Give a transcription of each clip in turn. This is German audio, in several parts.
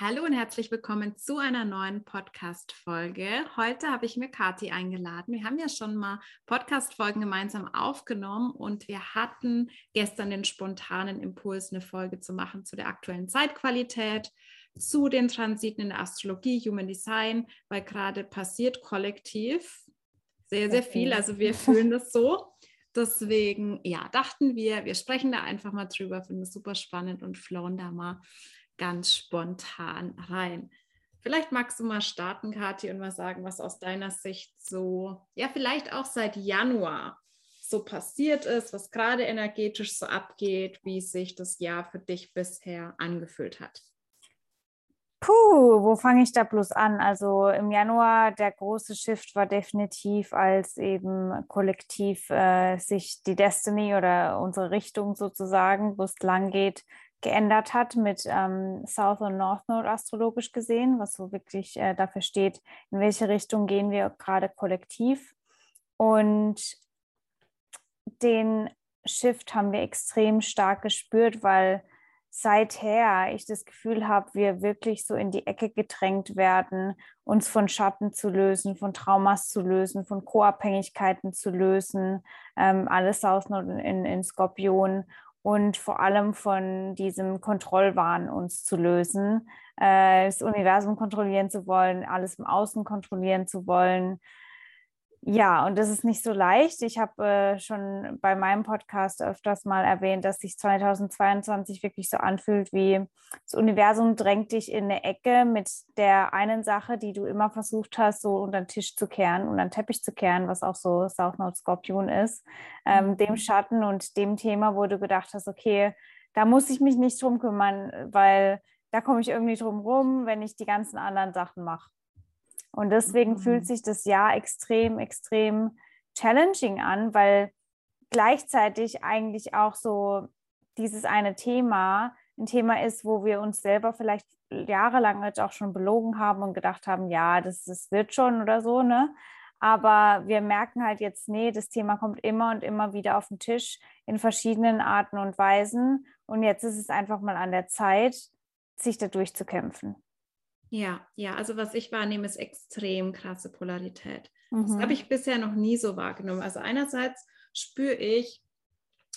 Hallo und herzlich willkommen zu einer neuen Podcast-Folge. Heute habe ich mir Kathi eingeladen. Wir haben ja schon mal Podcast-Folgen gemeinsam aufgenommen und wir hatten gestern den spontanen Impuls, eine Folge zu machen zu der aktuellen Zeitqualität, zu den Transiten in der Astrologie, Human Design, weil gerade passiert kollektiv sehr, sehr viel. Also wir fühlen das so. Deswegen, ja, dachten wir, wir sprechen da einfach mal drüber, finden es super spannend und flowen da mal ganz spontan rein. Vielleicht magst du mal starten, Kathi, und mal sagen, was aus deiner Sicht so, ja, vielleicht auch seit Januar so passiert ist, was gerade energetisch so abgeht, wie sich das Jahr für dich bisher angefühlt hat. Puh, wo fange ich da bloß an? Also im Januar der große Shift war definitiv, als eben kollektiv äh, sich die Destiny oder unsere Richtung sozusagen, wo es lang geht, geändert hat mit ähm, South und North Node astrologisch gesehen, was so wirklich äh, dafür steht, in welche Richtung gehen wir gerade kollektiv. Und den Shift haben wir extrem stark gespürt, weil seither ich das Gefühl habe, wir wirklich so in die Ecke gedrängt werden, uns von Schatten zu lösen, von Traumas zu lösen, von Co-Abhängigkeiten zu lösen, ähm, alles Node in, in Skorpion und vor allem von diesem Kontrollwahn uns zu lösen, äh, das Universum kontrollieren zu wollen, alles im Außen kontrollieren zu wollen. Ja, und das ist nicht so leicht. Ich habe äh, schon bei meinem Podcast öfters mal erwähnt, dass sich 2022 wirklich so anfühlt, wie das Universum drängt dich in eine Ecke mit der einen Sache, die du immer versucht hast, so unter den Tisch zu kehren, unter den Teppich zu kehren, was auch so South Node Skorpion ist, ähm, mhm. dem Schatten und dem Thema, wo du gedacht hast, okay, da muss ich mich nicht drum kümmern, weil da komme ich irgendwie drum rum, wenn ich die ganzen anderen Sachen mache. Und deswegen mhm. fühlt sich das Jahr extrem, extrem challenging an, weil gleichzeitig eigentlich auch so dieses eine Thema ein Thema ist, wo wir uns selber vielleicht jahrelang jetzt auch schon belogen haben und gedacht haben, ja, das, das wird schon oder so, ne? Aber wir merken halt jetzt, nee, das Thema kommt immer und immer wieder auf den Tisch in verschiedenen Arten und Weisen. Und jetzt ist es einfach mal an der Zeit, sich da durchzukämpfen. Ja, ja, also was ich wahrnehme, ist extrem krasse Polarität. Mhm. Das habe ich bisher noch nie so wahrgenommen. Also einerseits spüre ich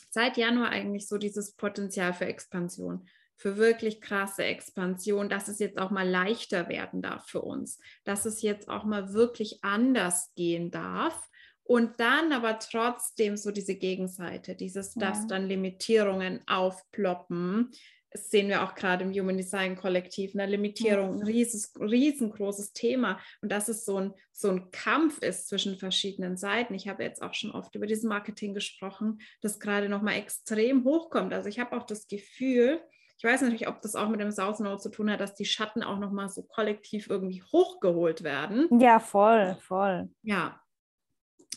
seit Januar eigentlich so dieses Potenzial für Expansion, für wirklich krasse Expansion, dass es jetzt auch mal leichter werden darf für uns, dass es jetzt auch mal wirklich anders gehen darf. Und dann aber trotzdem so diese Gegenseite, dieses, ja. dass dann Limitierungen aufploppen, das sehen wir auch gerade im Human Design Kollektiv, eine Limitierung, ein rieses, riesengroßes Thema und dass es so ein, so ein Kampf ist zwischen verschiedenen Seiten. Ich habe jetzt auch schon oft über dieses Marketing gesprochen, das gerade nochmal extrem hochkommt. Also ich habe auch das Gefühl, ich weiß natürlich, ob das auch mit dem South Node zu tun hat, dass die Schatten auch nochmal so kollektiv irgendwie hochgeholt werden. Ja, voll, voll. Ja,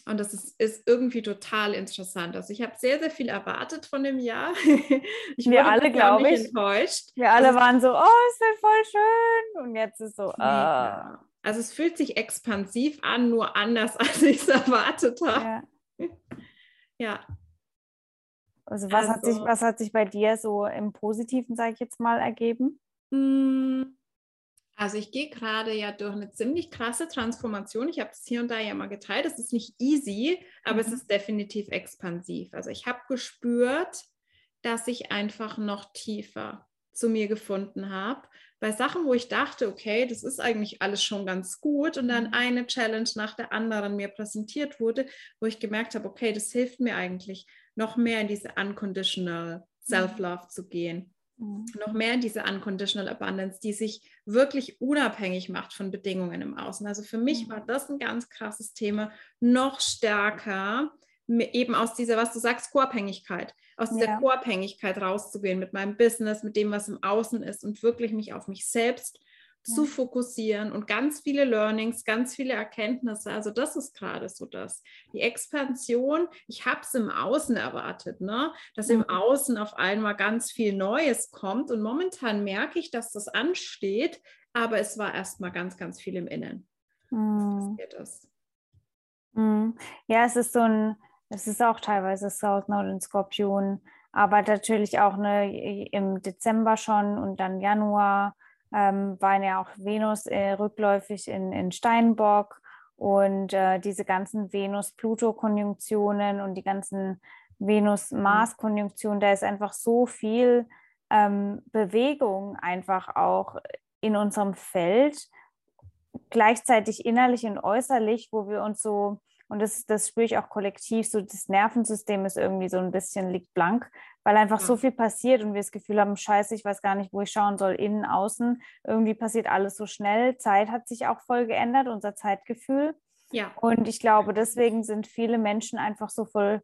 und das ist, ist irgendwie total interessant. Also ich habe sehr, sehr viel erwartet von dem Jahr. Ich Wir alle, glaube ich. Enttäuscht. Wir alle also, waren so, oh, ist das voll schön. Und jetzt ist so, uh. Also es fühlt sich expansiv an, nur anders, als ich es erwartet habe. Ja. ja. Also was, also, hat sich, was hat sich bei dir so im Positiven, sage ich jetzt mal, ergeben? Hm. Also ich gehe gerade ja durch eine ziemlich krasse Transformation. Ich habe es hier und da ja mal geteilt. Es ist nicht easy, aber mhm. es ist definitiv expansiv. Also ich habe gespürt, dass ich einfach noch tiefer zu mir gefunden habe. Bei Sachen, wo ich dachte, okay, das ist eigentlich alles schon ganz gut und dann mhm. eine Challenge nach der anderen mir präsentiert wurde, wo ich gemerkt habe, okay, das hilft mir eigentlich noch mehr in diese unconditional mhm. Self-Love zu gehen mhm. noch mehr in diese Unconditional Abundance, die sich wirklich unabhängig macht von Bedingungen im Außen. Also für mich mhm. war das ein ganz krasses Thema, noch stärker eben aus dieser, was du sagst, Co-Abhängigkeit, aus dieser ja. Co-Abhängigkeit rauszugehen mit meinem Business, mit dem, was im Außen ist und wirklich mich auf mich selbst zu fokussieren und ganz viele Learnings, ganz viele Erkenntnisse. Also das ist gerade so das. Die Expansion, ich habe es im Außen erwartet, ne? dass im mhm. Außen auf einmal ganz viel Neues kommt. Und momentan merke ich, dass das ansteht, aber es war erstmal ganz, ganz viel im Innen. Mhm. Das. Mhm. Ja, es ist so ein, es ist auch teilweise South Node und Skorpion, aber natürlich auch ne, im Dezember schon und dann Januar ähm, waren ja auch Venus äh, rückläufig in, in Steinbock und äh, diese ganzen Venus-Pluto-Konjunktionen und die ganzen Venus-Mars-Konjunktionen, da ist einfach so viel ähm, Bewegung einfach auch in unserem Feld, gleichzeitig innerlich und äußerlich, wo wir uns so und das, das spüre ich auch kollektiv, so das Nervensystem ist irgendwie so ein bisschen liegt blank, weil einfach ja. so viel passiert und wir das Gefühl haben, scheiße, ich weiß gar nicht, wo ich schauen soll, innen, außen. Irgendwie passiert alles so schnell. Zeit hat sich auch voll geändert, unser Zeitgefühl. Ja. Und ich glaube, deswegen sind viele Menschen einfach so voll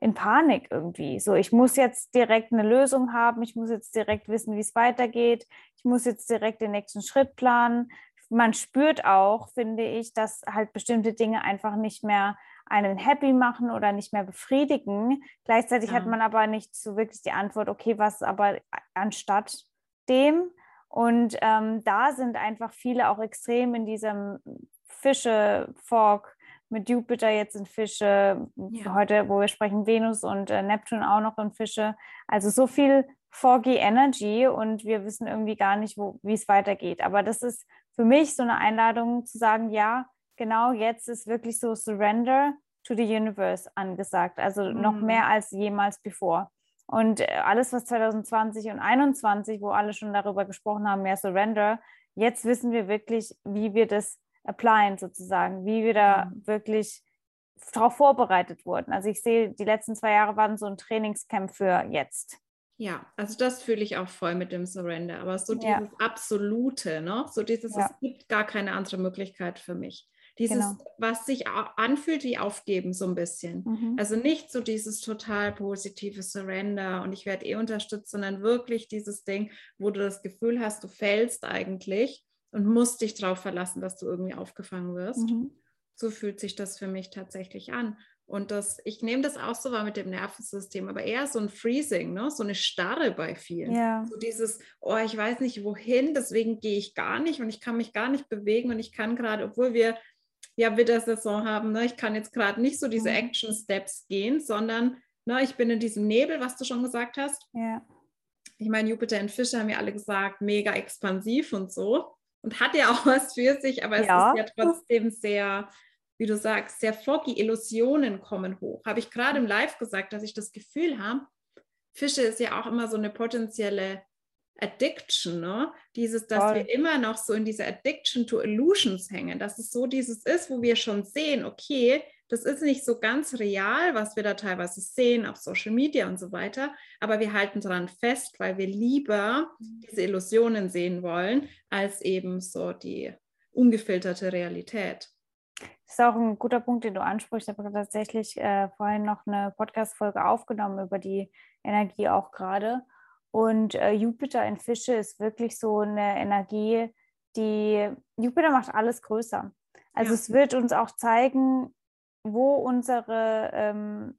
in Panik irgendwie. So, ich muss jetzt direkt eine Lösung haben, ich muss jetzt direkt wissen, wie es weitergeht, ich muss jetzt direkt den nächsten Schritt planen man spürt auch, finde ich, dass halt bestimmte Dinge einfach nicht mehr einen happy machen oder nicht mehr befriedigen. Gleichzeitig ja. hat man aber nicht so wirklich die Antwort, okay, was aber anstatt dem? Und ähm, da sind einfach viele auch extrem in diesem Fische-Fork mit Jupiter jetzt in Fische, ja. heute, wo wir sprechen, Venus und äh, Neptun auch noch in Fische. Also so viel foggy Energy und wir wissen irgendwie gar nicht, wie es weitergeht. Aber das ist für mich so eine Einladung zu sagen, ja, genau jetzt ist wirklich so Surrender to the Universe angesagt. Also mhm. noch mehr als jemals bevor. Und äh, alles, was 2020 und 2021, wo alle schon darüber gesprochen haben, mehr Surrender, jetzt wissen wir wirklich, wie wir das applyen sozusagen, wie wir da mhm. wirklich darauf vorbereitet wurden. Also ich sehe, die letzten zwei Jahre waren so ein Trainingscamp für jetzt. Ja, also das fühle ich auch voll mit dem Surrender, aber so dieses ja. Absolute, ne? so dieses, ja. es gibt gar keine andere Möglichkeit für mich. Dieses, genau. was sich anfühlt wie Aufgeben, so ein bisschen. Mhm. Also nicht so dieses total positive Surrender und ich werde eh unterstützt, sondern wirklich dieses Ding, wo du das Gefühl hast, du fällst eigentlich und musst dich darauf verlassen, dass du irgendwie aufgefangen wirst. Mhm. So fühlt sich das für mich tatsächlich an. Und das, ich nehme das auch so wahr mit dem Nervensystem, aber eher so ein Freezing, ne? so eine Starre bei vielen. Ja. So dieses, oh, ich weiß nicht wohin, deswegen gehe ich gar nicht und ich kann mich gar nicht bewegen und ich kann gerade, obwohl wir ja Wintersaison haben, ne? ich kann jetzt gerade nicht so diese mhm. Action Steps gehen, sondern ne, ich bin in diesem Nebel, was du schon gesagt hast. Ja. Ich meine, Jupiter und Fische haben ja alle gesagt, mega expansiv und so. Und hat ja auch was für sich, aber es ja. ist ja trotzdem sehr wie du sagst, sehr foggy, Illusionen kommen hoch. Habe ich gerade im Live gesagt, dass ich das Gefühl habe, Fische ist ja auch immer so eine potenzielle Addiction, ne? Dieses, dass Voll. wir immer noch so in dieser Addiction to Illusions hängen, dass es so dieses ist, wo wir schon sehen, okay, das ist nicht so ganz real, was wir da teilweise sehen auf Social Media und so weiter, aber wir halten daran fest, weil wir lieber mhm. diese Illusionen sehen wollen, als eben so die ungefilterte Realität. Das ist auch ein guter Punkt, den du ansprichst. Ich habe tatsächlich äh, vorhin noch eine Podcast-Folge aufgenommen über die Energie auch gerade. Und äh, Jupiter in Fische ist wirklich so eine Energie, die Jupiter macht alles größer. Also ja. es wird uns auch zeigen, wo unsere ähm,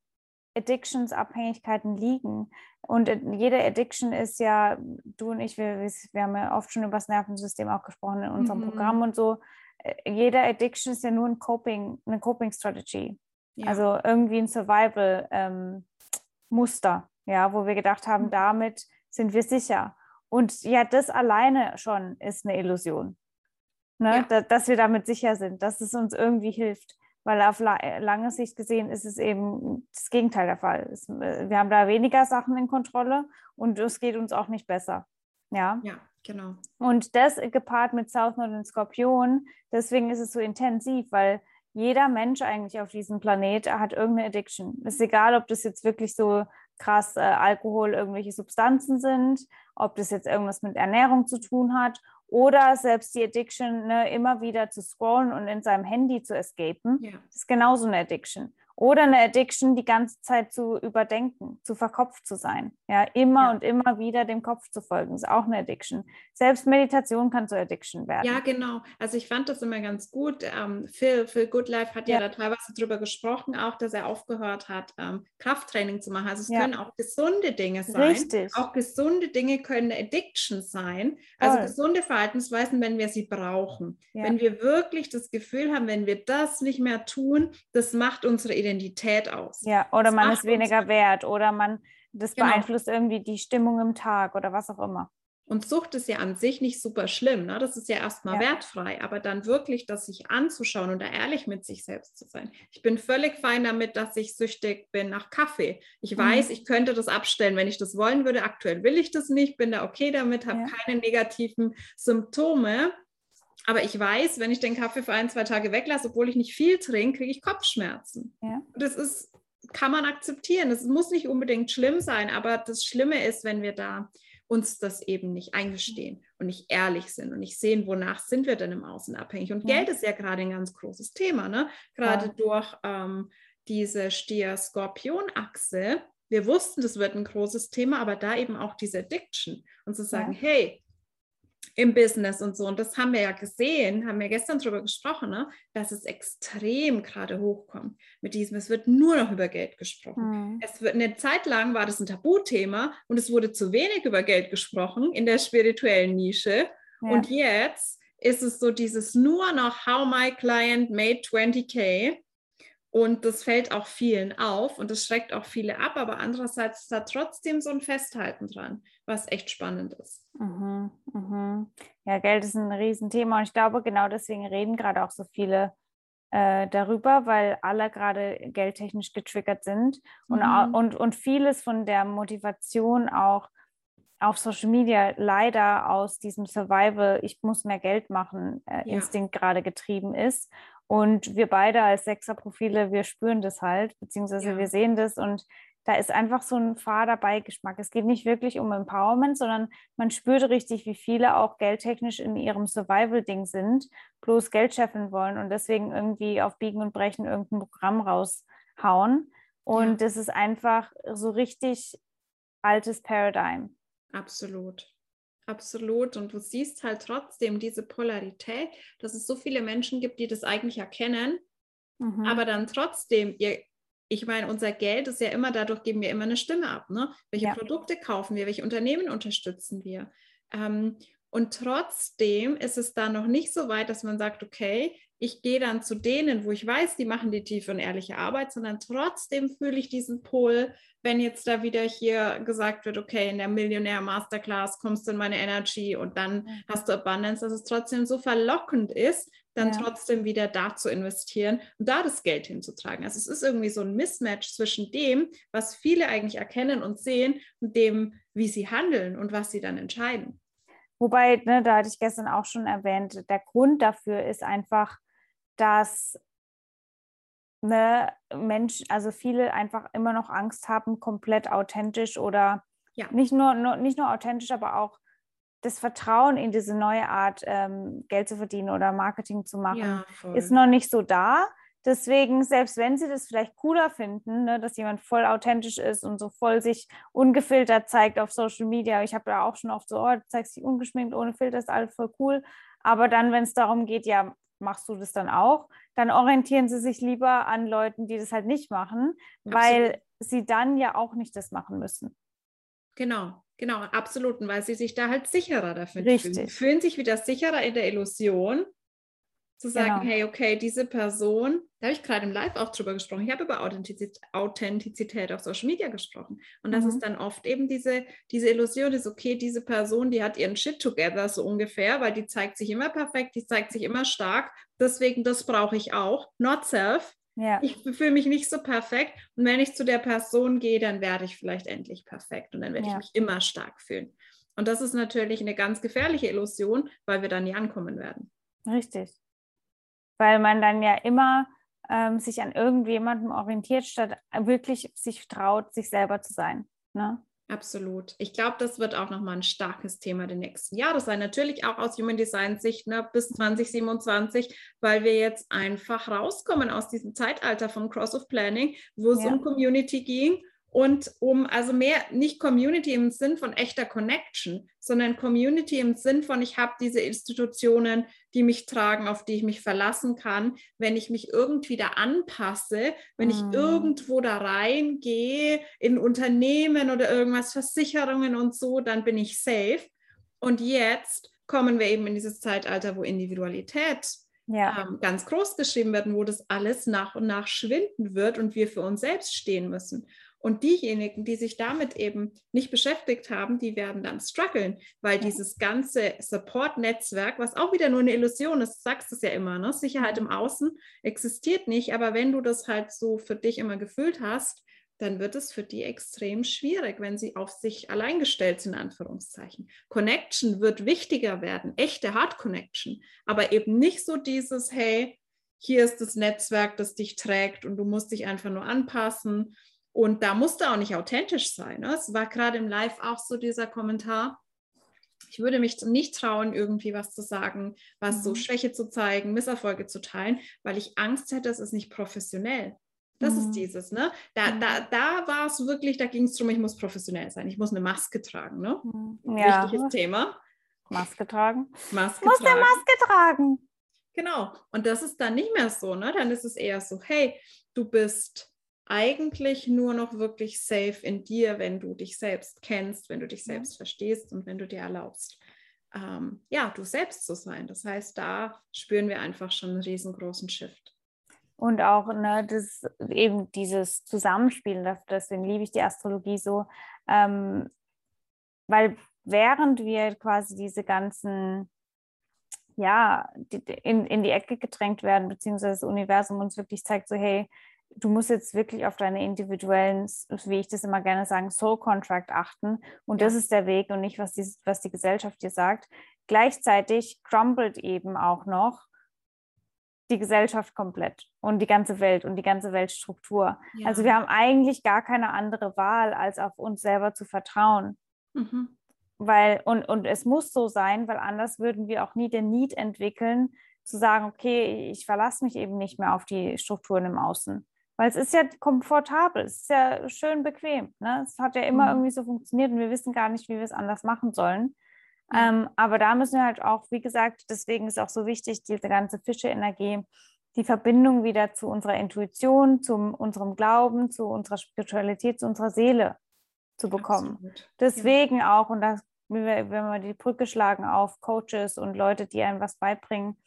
Addictions, Abhängigkeiten liegen. Und äh, jede Addiction ist ja, du und ich, wir, wir haben ja oft schon über das Nervensystem auch gesprochen in unserem mhm. Programm und so jeder Addiction ist ja nur ein Coping, eine Coping Strategy. Ja. Also irgendwie ein Survival ähm, ja, wo wir gedacht haben, mhm. damit sind wir sicher. Und ja, das alleine schon ist eine Illusion. Ne? Ja. Da, dass wir damit sicher sind, dass es uns irgendwie hilft. Weil auf la lange Sicht gesehen ist es eben das Gegenteil der Fall. Es, äh, wir haben da weniger Sachen in Kontrolle und es geht uns auch nicht besser. Ja. ja. Genau. Und das gepaart mit South Node und Skorpion, deswegen ist es so intensiv, weil jeder Mensch eigentlich auf diesem Planet hat irgendeine Addiction. Es ist egal, ob das jetzt wirklich so krass äh, Alkohol, irgendwelche Substanzen sind, ob das jetzt irgendwas mit Ernährung zu tun hat oder selbst die Addiction, ne, immer wieder zu scrollen und in seinem Handy zu escapen, ja. ist genauso eine Addiction. Oder eine Addiction, die ganze Zeit zu überdenken, zu verkopft zu sein. Ja, immer ja. und immer wieder dem Kopf zu folgen, ist auch eine Addiction. Selbst Meditation kann zur Addiction werden. Ja, genau. Also ich fand das immer ganz gut. Ähm, Phil, Phil Goodlife hat ja. ja da teilweise drüber gesprochen, auch, dass er aufgehört hat, ähm, Krafttraining zu machen. Also es ja. können auch gesunde Dinge sein. Richtig. Auch gesunde Dinge können eine Addiction sein. Also Voll. gesunde Verhaltensweisen, wenn wir sie brauchen. Wenn wir wirklich das Gefühl haben, wenn wir das nicht mehr tun, das macht unsere Identität aus. Ja, oder das man ist weniger wert oder man, das genau. beeinflusst irgendwie die Stimmung im Tag oder was auch immer. Und Sucht ist ja an sich nicht super schlimm, ne? das ist ja erstmal ja. wertfrei, aber dann wirklich das sich anzuschauen und da ehrlich mit sich selbst zu sein. Ich bin völlig fein damit, dass ich süchtig bin nach Kaffee. Ich mhm. weiß, ich könnte das abstellen, wenn ich das wollen würde. Aktuell will ich das nicht, bin da okay damit, habe ja. keine negativen Symptome. Aber ich weiß, wenn ich den Kaffee für ein, zwei Tage weglasse, obwohl ich nicht viel trinke, kriege ich Kopfschmerzen. Ja. Das ist, kann man akzeptieren. Das muss nicht unbedingt schlimm sein, aber das Schlimme ist, wenn wir da uns das eben nicht eingestehen und nicht ehrlich sind und nicht sehen, wonach sind wir denn im Außen abhängig. Und ja. Geld ist ja gerade ein ganz großes Thema, ne? gerade ja. durch ähm, diese Stier-Skorpion-Achse. Wir wussten, das wird ein großes Thema, aber da eben auch diese Addiction und zu sagen, hey, im Business und so. Und das haben wir ja gesehen, haben wir gestern darüber gesprochen, ne? dass es extrem gerade hochkommt mit diesem, es wird nur noch über Geld gesprochen. Mhm. Es wird, eine Zeit lang war das ein Tabuthema und es wurde zu wenig über Geld gesprochen in der spirituellen Nische. Ja. Und jetzt ist es so dieses nur noch How My Client Made 20K und das fällt auch vielen auf und das schreckt auch viele ab, aber andererseits ist da trotzdem so ein Festhalten dran, was echt spannend ist. Mhm, mhm. Ja, Geld ist ein Riesenthema und ich glaube, genau deswegen reden gerade auch so viele äh, darüber, weil alle gerade geldtechnisch getriggert sind und, mhm. und, und vieles von der Motivation auch auf Social Media leider aus diesem Survival, ich muss mehr Geld machen, äh, ja. Instinkt gerade getrieben ist. Und wir beide als Sechserprofile, wir spüren das halt, beziehungsweise ja. wir sehen das und da ist einfach so ein fader Beigeschmack. Es geht nicht wirklich um Empowerment, sondern man spürt richtig, wie viele auch geldtechnisch in ihrem Survival-Ding sind, bloß Geld scheffeln wollen und deswegen irgendwie auf Biegen und Brechen irgendein Programm raushauen. Und ja. das ist einfach so richtig altes Paradigm. Absolut. Absolut. Und du siehst halt trotzdem diese Polarität, dass es so viele Menschen gibt, die das eigentlich erkennen, mhm. aber dann trotzdem ihr ich meine, unser Geld ist ja immer, dadurch geben wir immer eine Stimme ab. Ne? Welche ja. Produkte kaufen wir, welche Unternehmen unterstützen wir? Ähm, und trotzdem ist es da noch nicht so weit, dass man sagt, okay, ich gehe dann zu denen, wo ich weiß, die machen die tiefe und ehrliche Arbeit, sondern trotzdem fühle ich diesen Pol, wenn jetzt da wieder hier gesagt wird, okay, in der Millionär Masterclass kommst du in meine Energy und dann hast du Abundance, dass es trotzdem so verlockend ist, dann ja. trotzdem wieder da zu investieren und da das Geld hinzutragen. Also es ist irgendwie so ein Mismatch zwischen dem, was viele eigentlich erkennen und sehen und dem, wie sie handeln und was sie dann entscheiden. Wobei, ne, da hatte ich gestern auch schon erwähnt, der Grund dafür ist einfach, dass ne, Mensch, also viele einfach immer noch Angst haben, komplett authentisch oder ja. nicht, nur, nur, nicht nur authentisch, aber auch das Vertrauen in diese neue Art, ähm, Geld zu verdienen oder Marketing zu machen, ja, ist noch nicht so da. Deswegen, selbst wenn sie das vielleicht cooler finden, ne, dass jemand voll authentisch ist und so voll sich ungefiltert zeigt auf Social Media, ich habe ja auch schon oft so, oh, du zeigst dich ungeschminkt, ohne Filter, ist alles voll cool. Aber dann, wenn es darum geht, ja, machst du das dann auch, dann orientieren sie sich lieber an Leuten, die das halt nicht machen, Absolut. weil sie dann ja auch nicht das machen müssen. Genau, genau, absolut. Und weil sie sich da halt sicherer dafür Richtig. fühlen. Sie fühlen sich wieder sicherer in der Illusion zu sagen, genau. hey, okay, diese Person, da habe ich gerade im Live auch drüber gesprochen, ich habe über Authentizität, Authentizität auf Social Media gesprochen. Und das mhm. ist dann oft eben diese, diese Illusion, ist okay, diese Person, die hat ihren Shit together so ungefähr, weil die zeigt sich immer perfekt, die zeigt sich immer stark. Deswegen, das brauche ich auch. Not self. Ja. Ich fühle mich nicht so perfekt. Und wenn ich zu der Person gehe, dann werde ich vielleicht endlich perfekt und dann werde ja. ich mich immer stark fühlen. Und das ist natürlich eine ganz gefährliche Illusion, weil wir dann nie ankommen werden. Richtig weil man dann ja immer ähm, sich an irgendjemandem orientiert, statt wirklich sich traut, sich selber zu sein. Ne? Absolut. Ich glaube, das wird auch nochmal ein starkes Thema der nächsten Jahre sein. Natürlich auch aus Human Design Sicht ne, bis 2027, weil wir jetzt einfach rauskommen aus diesem Zeitalter von Cross of Planning, wo es ja. um Community ging und um also mehr nicht Community im Sinn von echter Connection, sondern Community im Sinn von, ich habe diese Institutionen, die mich tragen, auf die ich mich verlassen kann. Wenn ich mich irgendwie da anpasse, wenn ich mm. irgendwo da reingehe in Unternehmen oder irgendwas, Versicherungen und so, dann bin ich safe. Und jetzt kommen wir eben in dieses Zeitalter, wo Individualität ja. ähm, ganz groß geschrieben wird, wo das alles nach und nach schwinden wird und wir für uns selbst stehen müssen. Und diejenigen, die sich damit eben nicht beschäftigt haben, die werden dann strugglen, weil dieses ganze Support-Netzwerk, was auch wieder nur eine Illusion ist, du sagst es ja immer, ne? Sicherheit im Außen existiert nicht, aber wenn du das halt so für dich immer gefühlt hast, dann wird es für die extrem schwierig, wenn sie auf sich allein gestellt sind, in Anführungszeichen. Connection wird wichtiger werden, echte Hard Connection, aber eben nicht so dieses, hey, hier ist das Netzwerk, das dich trägt und du musst dich einfach nur anpassen und da musste auch nicht authentisch sein. Ne? Es war gerade im Live auch so dieser Kommentar. Ich würde mich nicht trauen, irgendwie was zu sagen, was mhm. so Schwäche zu zeigen, Misserfolge zu teilen, weil ich Angst hätte, es ist nicht professionell. Das mhm. ist dieses, ne? Da, mhm. da, da war es wirklich, da ging es darum, ich muss professionell sein, ich muss eine Maske tragen, ne? Mhm. Ja. Wichtiges Thema. Maske tragen. Maske muss tragen. Maske tragen. Genau. Und das ist dann nicht mehr so, ne? Dann ist es eher so, hey, du bist eigentlich nur noch wirklich safe in dir, wenn du dich selbst kennst, wenn du dich selbst verstehst und wenn du dir erlaubst, ähm, ja, du selbst zu sein. Das heißt, da spüren wir einfach schon einen riesengroßen Shift. Und auch ne, das, eben dieses Zusammenspiel, deswegen liebe ich die Astrologie so, ähm, weil während wir quasi diese ganzen ja, in, in die Ecke gedrängt werden, beziehungsweise das Universum uns wirklich zeigt, so hey, du musst jetzt wirklich auf deine individuellen, wie ich das immer gerne sage, Soul Contract achten. Und ja. das ist der Weg und nicht, was die, was die Gesellschaft dir sagt. Gleichzeitig crumbelt eben auch noch die Gesellschaft komplett und die ganze Welt und die ganze Weltstruktur. Ja. Also wir haben eigentlich gar keine andere Wahl, als auf uns selber zu vertrauen. Mhm. Weil, und, und es muss so sein, weil anders würden wir auch nie den Need entwickeln, zu sagen, okay, ich verlasse mich eben nicht mehr auf die Strukturen im Außen. Weil es ist ja komfortabel, es ist ja schön bequem. Ne? Es hat ja immer mhm. irgendwie so funktioniert und wir wissen gar nicht, wie wir es anders machen sollen. Mhm. Ähm, aber da müssen wir halt auch, wie gesagt, deswegen ist auch so wichtig, diese ganze Fische-Energie, die Verbindung wieder zu unserer Intuition, zu unserem Glauben, zu unserer Spiritualität, zu unserer Seele zu bekommen. Absolut. Deswegen ja. auch, und das, wenn wir die Brücke schlagen auf Coaches und Leute, die einem was beibringen,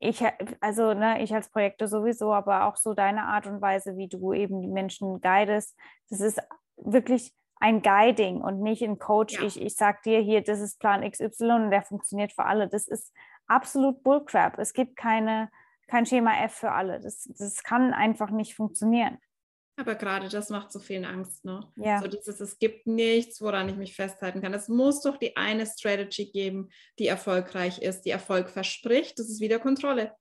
ich, also ne, ich als Projekte sowieso, aber auch so deine Art und Weise, wie du eben die Menschen guidest, das ist wirklich ein Guiding und nicht ein Coach. Ja. Ich, ich sag dir hier, das ist Plan XY und der funktioniert für alle. Das ist absolut Bullcrap. Es gibt keine, kein Schema F für alle. Das, das kann einfach nicht funktionieren. Aber gerade das macht so vielen Angst, ne? Ja. So dieses, es gibt nichts, woran ich mich festhalten kann. Es muss doch die eine Strategy geben, die erfolgreich ist, die Erfolg verspricht. Das ist wieder Kontrolle.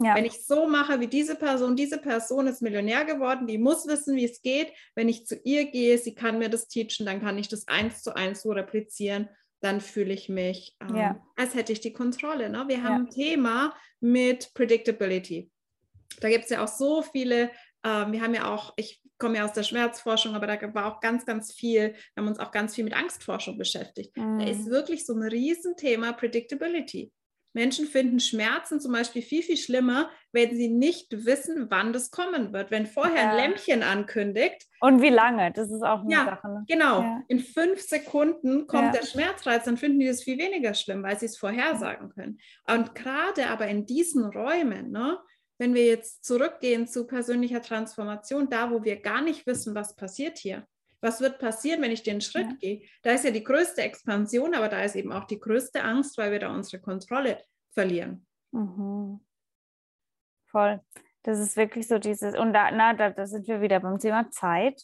Ja. Wenn ich so mache wie diese Person, diese Person ist Millionär geworden, die muss wissen, wie es geht. Wenn ich zu ihr gehe, sie kann mir das teachen, dann kann ich das eins zu eins so replizieren. Dann fühle ich mich, ähm, ja. als hätte ich die Kontrolle. Ne? Wir haben ein Thema mit Predictability. Da gibt es ja auch so viele ähm, wir haben ja auch, ich komme ja aus der Schmerzforschung, aber da war auch ganz, ganz viel, wir haben uns auch ganz viel mit Angstforschung beschäftigt. Mhm. Da ist wirklich so ein Riesenthema Predictability. Menschen finden Schmerzen zum Beispiel viel, viel schlimmer, wenn sie nicht wissen, wann das kommen wird. Wenn vorher ja. ein Lämpchen ankündigt. Und wie lange, das ist auch eine ja, Sache. Ne? Genau, ja. in fünf Sekunden kommt der Schmerzreiz, dann finden die das viel weniger schlimm, weil sie es vorhersagen können. Und gerade aber in diesen Räumen, ne, wenn wir jetzt zurückgehen zu persönlicher Transformation, da wo wir gar nicht wissen, was passiert hier, was wird passieren, wenn ich den Schritt ja. gehe, da ist ja die größte Expansion, aber da ist eben auch die größte Angst, weil wir da unsere Kontrolle verlieren. Mhm. Voll. Das ist wirklich so dieses, und da, na, da, da sind wir wieder beim Thema Zeit.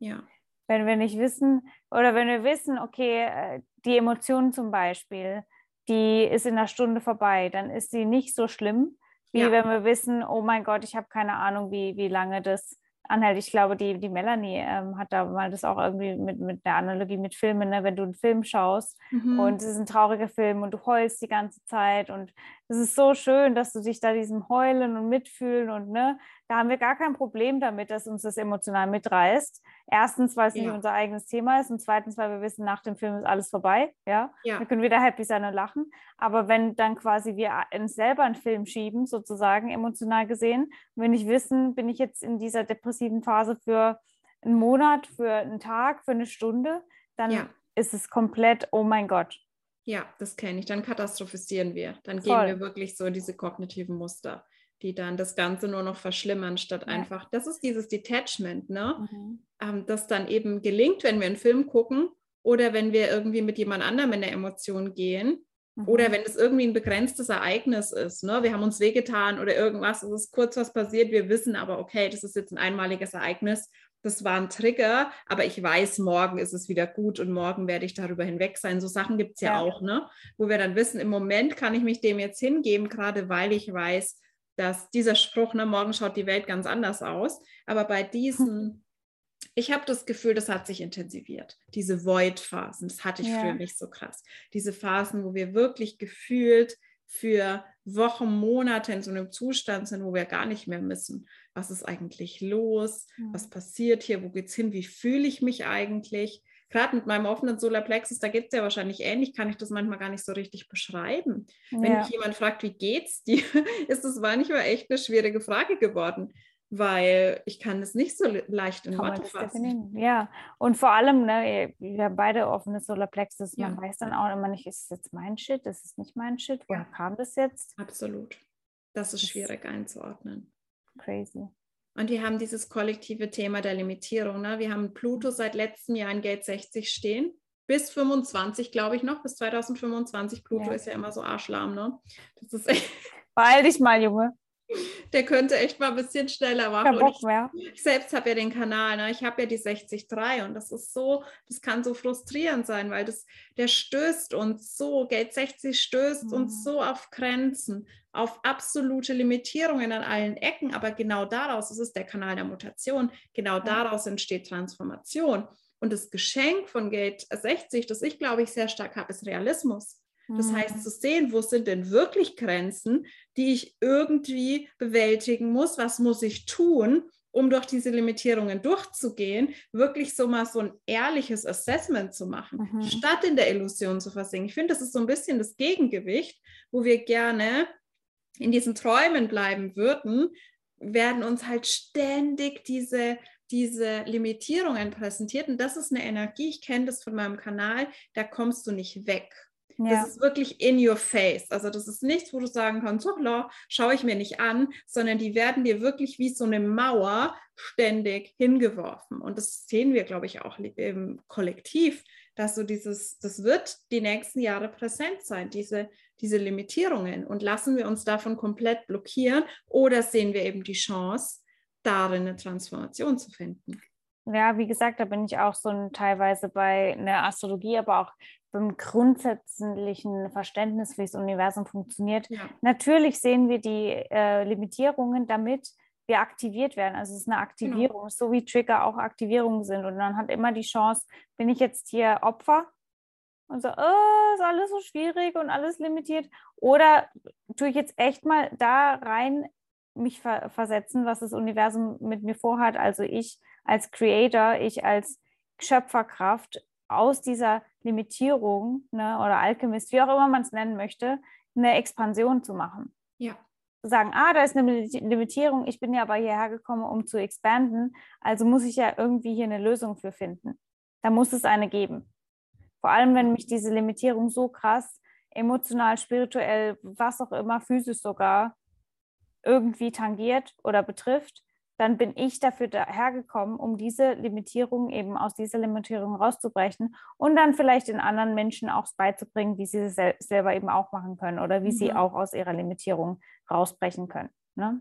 Ja. Wenn wir nicht wissen, oder wenn wir wissen, okay, äh, die Emotion zum Beispiel, die ist in einer Stunde vorbei, dann ist sie nicht so schlimm, wie ja. wenn wir wissen, oh mein Gott, ich habe keine Ahnung, wie, wie lange das anhält. Ich glaube, die, die Melanie ähm, hat da mal das auch irgendwie mit, mit der Analogie mit Filmen, ne? wenn du einen Film schaust mhm. und es ist ein trauriger Film und du heulst die ganze Zeit und es ist so schön, dass du dich da diesem Heulen und Mitfühlen und ne, da haben wir gar kein Problem damit, dass uns das emotional mitreißt. Erstens, weil es ja. nicht unser eigenes Thema ist und zweitens, weil wir wissen, nach dem Film ist alles vorbei. Ja, ja. wir können wieder happy sein und lachen. Aber wenn dann quasi wir uns selber einen Film schieben, sozusagen emotional gesehen, wenn ich wissen, bin ich jetzt in dieser depressiven Phase für einen Monat, für einen Tag, für eine Stunde, dann ja. ist es komplett, oh mein Gott. Ja, das kenne ich. Dann katastrophisieren wir. Dann Voll. gehen wir wirklich so in diese kognitiven Muster die dann das Ganze nur noch verschlimmern, statt ja. einfach, das ist dieses Detachment, ne? Mhm. Ähm, das dann eben gelingt, wenn wir einen Film gucken oder wenn wir irgendwie mit jemand anderem in der Emotion gehen. Mhm. Oder wenn es irgendwie ein begrenztes Ereignis ist, ne? wir haben uns wehgetan oder irgendwas, es ist kurz was passiert, wir wissen aber, okay, das ist jetzt ein einmaliges Ereignis das war ein Trigger, aber ich weiß, morgen ist es wieder gut und morgen werde ich darüber hinweg sein. So Sachen gibt es ja, ja, auch, ne? wo wir dann wissen, im Moment kann ich mich dem jetzt hingeben, gerade weil ich weiß, dass dieser Spruch, ne, morgen schaut die Welt ganz anders aus. Aber bei diesen, ich habe das Gefühl, das hat sich intensiviert. Diese Void-Phasen, das hatte ich ja. früher nicht so krass. Diese Phasen, wo wir wirklich gefühlt für Wochen, Monate in so einem Zustand sind, wo wir gar nicht mehr wissen, was ist eigentlich los, was passiert hier, wo geht es hin, wie fühle ich mich eigentlich. Gerade mit meinem offenen Solarplexus, da geht es ja wahrscheinlich ähnlich, kann ich das manchmal gar nicht so richtig beschreiben. Ja. Wenn mich jemand fragt, wie geht's dir, ist das manchmal echt eine schwierige Frage geworden weil ich kann es nicht so leicht in Worte fassen. Ja, und vor allem, ne, wir haben beide offene Solarplexus, man ja. weiß dann auch immer nicht, ist es jetzt mein Shit, ist es nicht mein Shit, woher ja. kam das jetzt? Absolut. Das ist das schwierig einzuordnen. Crazy. Und wir haben dieses kollektive Thema der Limitierung. Ne? Wir haben Pluto seit letztem Jahr in Gate 60 stehen. Bis 25, glaube ich noch, bis 2025. Pluto ja. ist ja immer so arschlahm, ne? Das ist echt. Beeil dich mal, Junge. Der könnte echt mal ein bisschen schneller machen. Bock. Ich, ich, selbst habe ja den Kanal, ne? ich habe ja die 60.3 und das ist so, das kann so frustrierend sein, weil das, der stößt uns so, Gate 60 stößt mhm. uns so auf Grenzen, auf absolute Limitierungen an allen Ecken, aber genau daraus, das ist der Kanal der Mutation, genau daraus entsteht Transformation. Und das Geschenk von Gate 60, das ich glaube ich sehr stark habe, ist Realismus. Das heißt, mhm. zu sehen, wo sind denn wirklich Grenzen, die ich irgendwie bewältigen muss, was muss ich tun, um durch diese Limitierungen durchzugehen, wirklich so mal so ein ehrliches Assessment zu machen, mhm. statt in der Illusion zu versinken. Ich finde, das ist so ein bisschen das Gegengewicht, wo wir gerne in diesen Träumen bleiben würden, werden uns halt ständig diese diese Limitierungen präsentiert. Und das ist eine Energie, ich kenne das von meinem Kanal, da kommst du nicht weg. Ja. Das ist wirklich in your face. Also das ist nichts, wo du sagen kannst, so, schaue ich mir nicht an, sondern die werden dir wirklich wie so eine Mauer ständig hingeworfen. Und das sehen wir, glaube ich, auch im Kollektiv, dass so dieses, das wird die nächsten Jahre präsent sein, diese, diese Limitierungen. Und lassen wir uns davon komplett blockieren oder sehen wir eben die Chance, darin eine Transformation zu finden? Ja, wie gesagt, da bin ich auch so ein, teilweise bei einer Astrologie, aber auch beim grundsätzlichen Verständnis, wie das Universum funktioniert. Ja. Natürlich sehen wir die äh, Limitierungen, damit wir aktiviert werden. Also es ist eine Aktivierung, genau. so wie Trigger auch Aktivierungen sind. Und man hat immer die Chance, bin ich jetzt hier Opfer und so, oh, ist alles so schwierig und alles limitiert. Oder tue ich jetzt echt mal da rein mich ver versetzen, was das Universum mit mir vorhat. Also ich als Creator, ich als Schöpferkraft aus dieser Limitierung ne, oder Alchemist, wie auch immer man es nennen möchte, eine Expansion zu machen. Ja. Zu sagen, ah, da ist eine Limitierung, ich bin ja aber hierher gekommen, um zu expanden, also muss ich ja irgendwie hier eine Lösung für finden. Da muss es eine geben. Vor allem, wenn mich diese Limitierung so krass emotional, spirituell, was auch immer, physisch sogar irgendwie tangiert oder betrifft, dann bin ich dafür dahergekommen, um diese Limitierung eben aus dieser Limitierung rauszubrechen und dann vielleicht den anderen Menschen auch beizubringen, wie sie es sel selber eben auch machen können oder wie mhm. sie auch aus ihrer Limitierung rausbrechen können. Ne?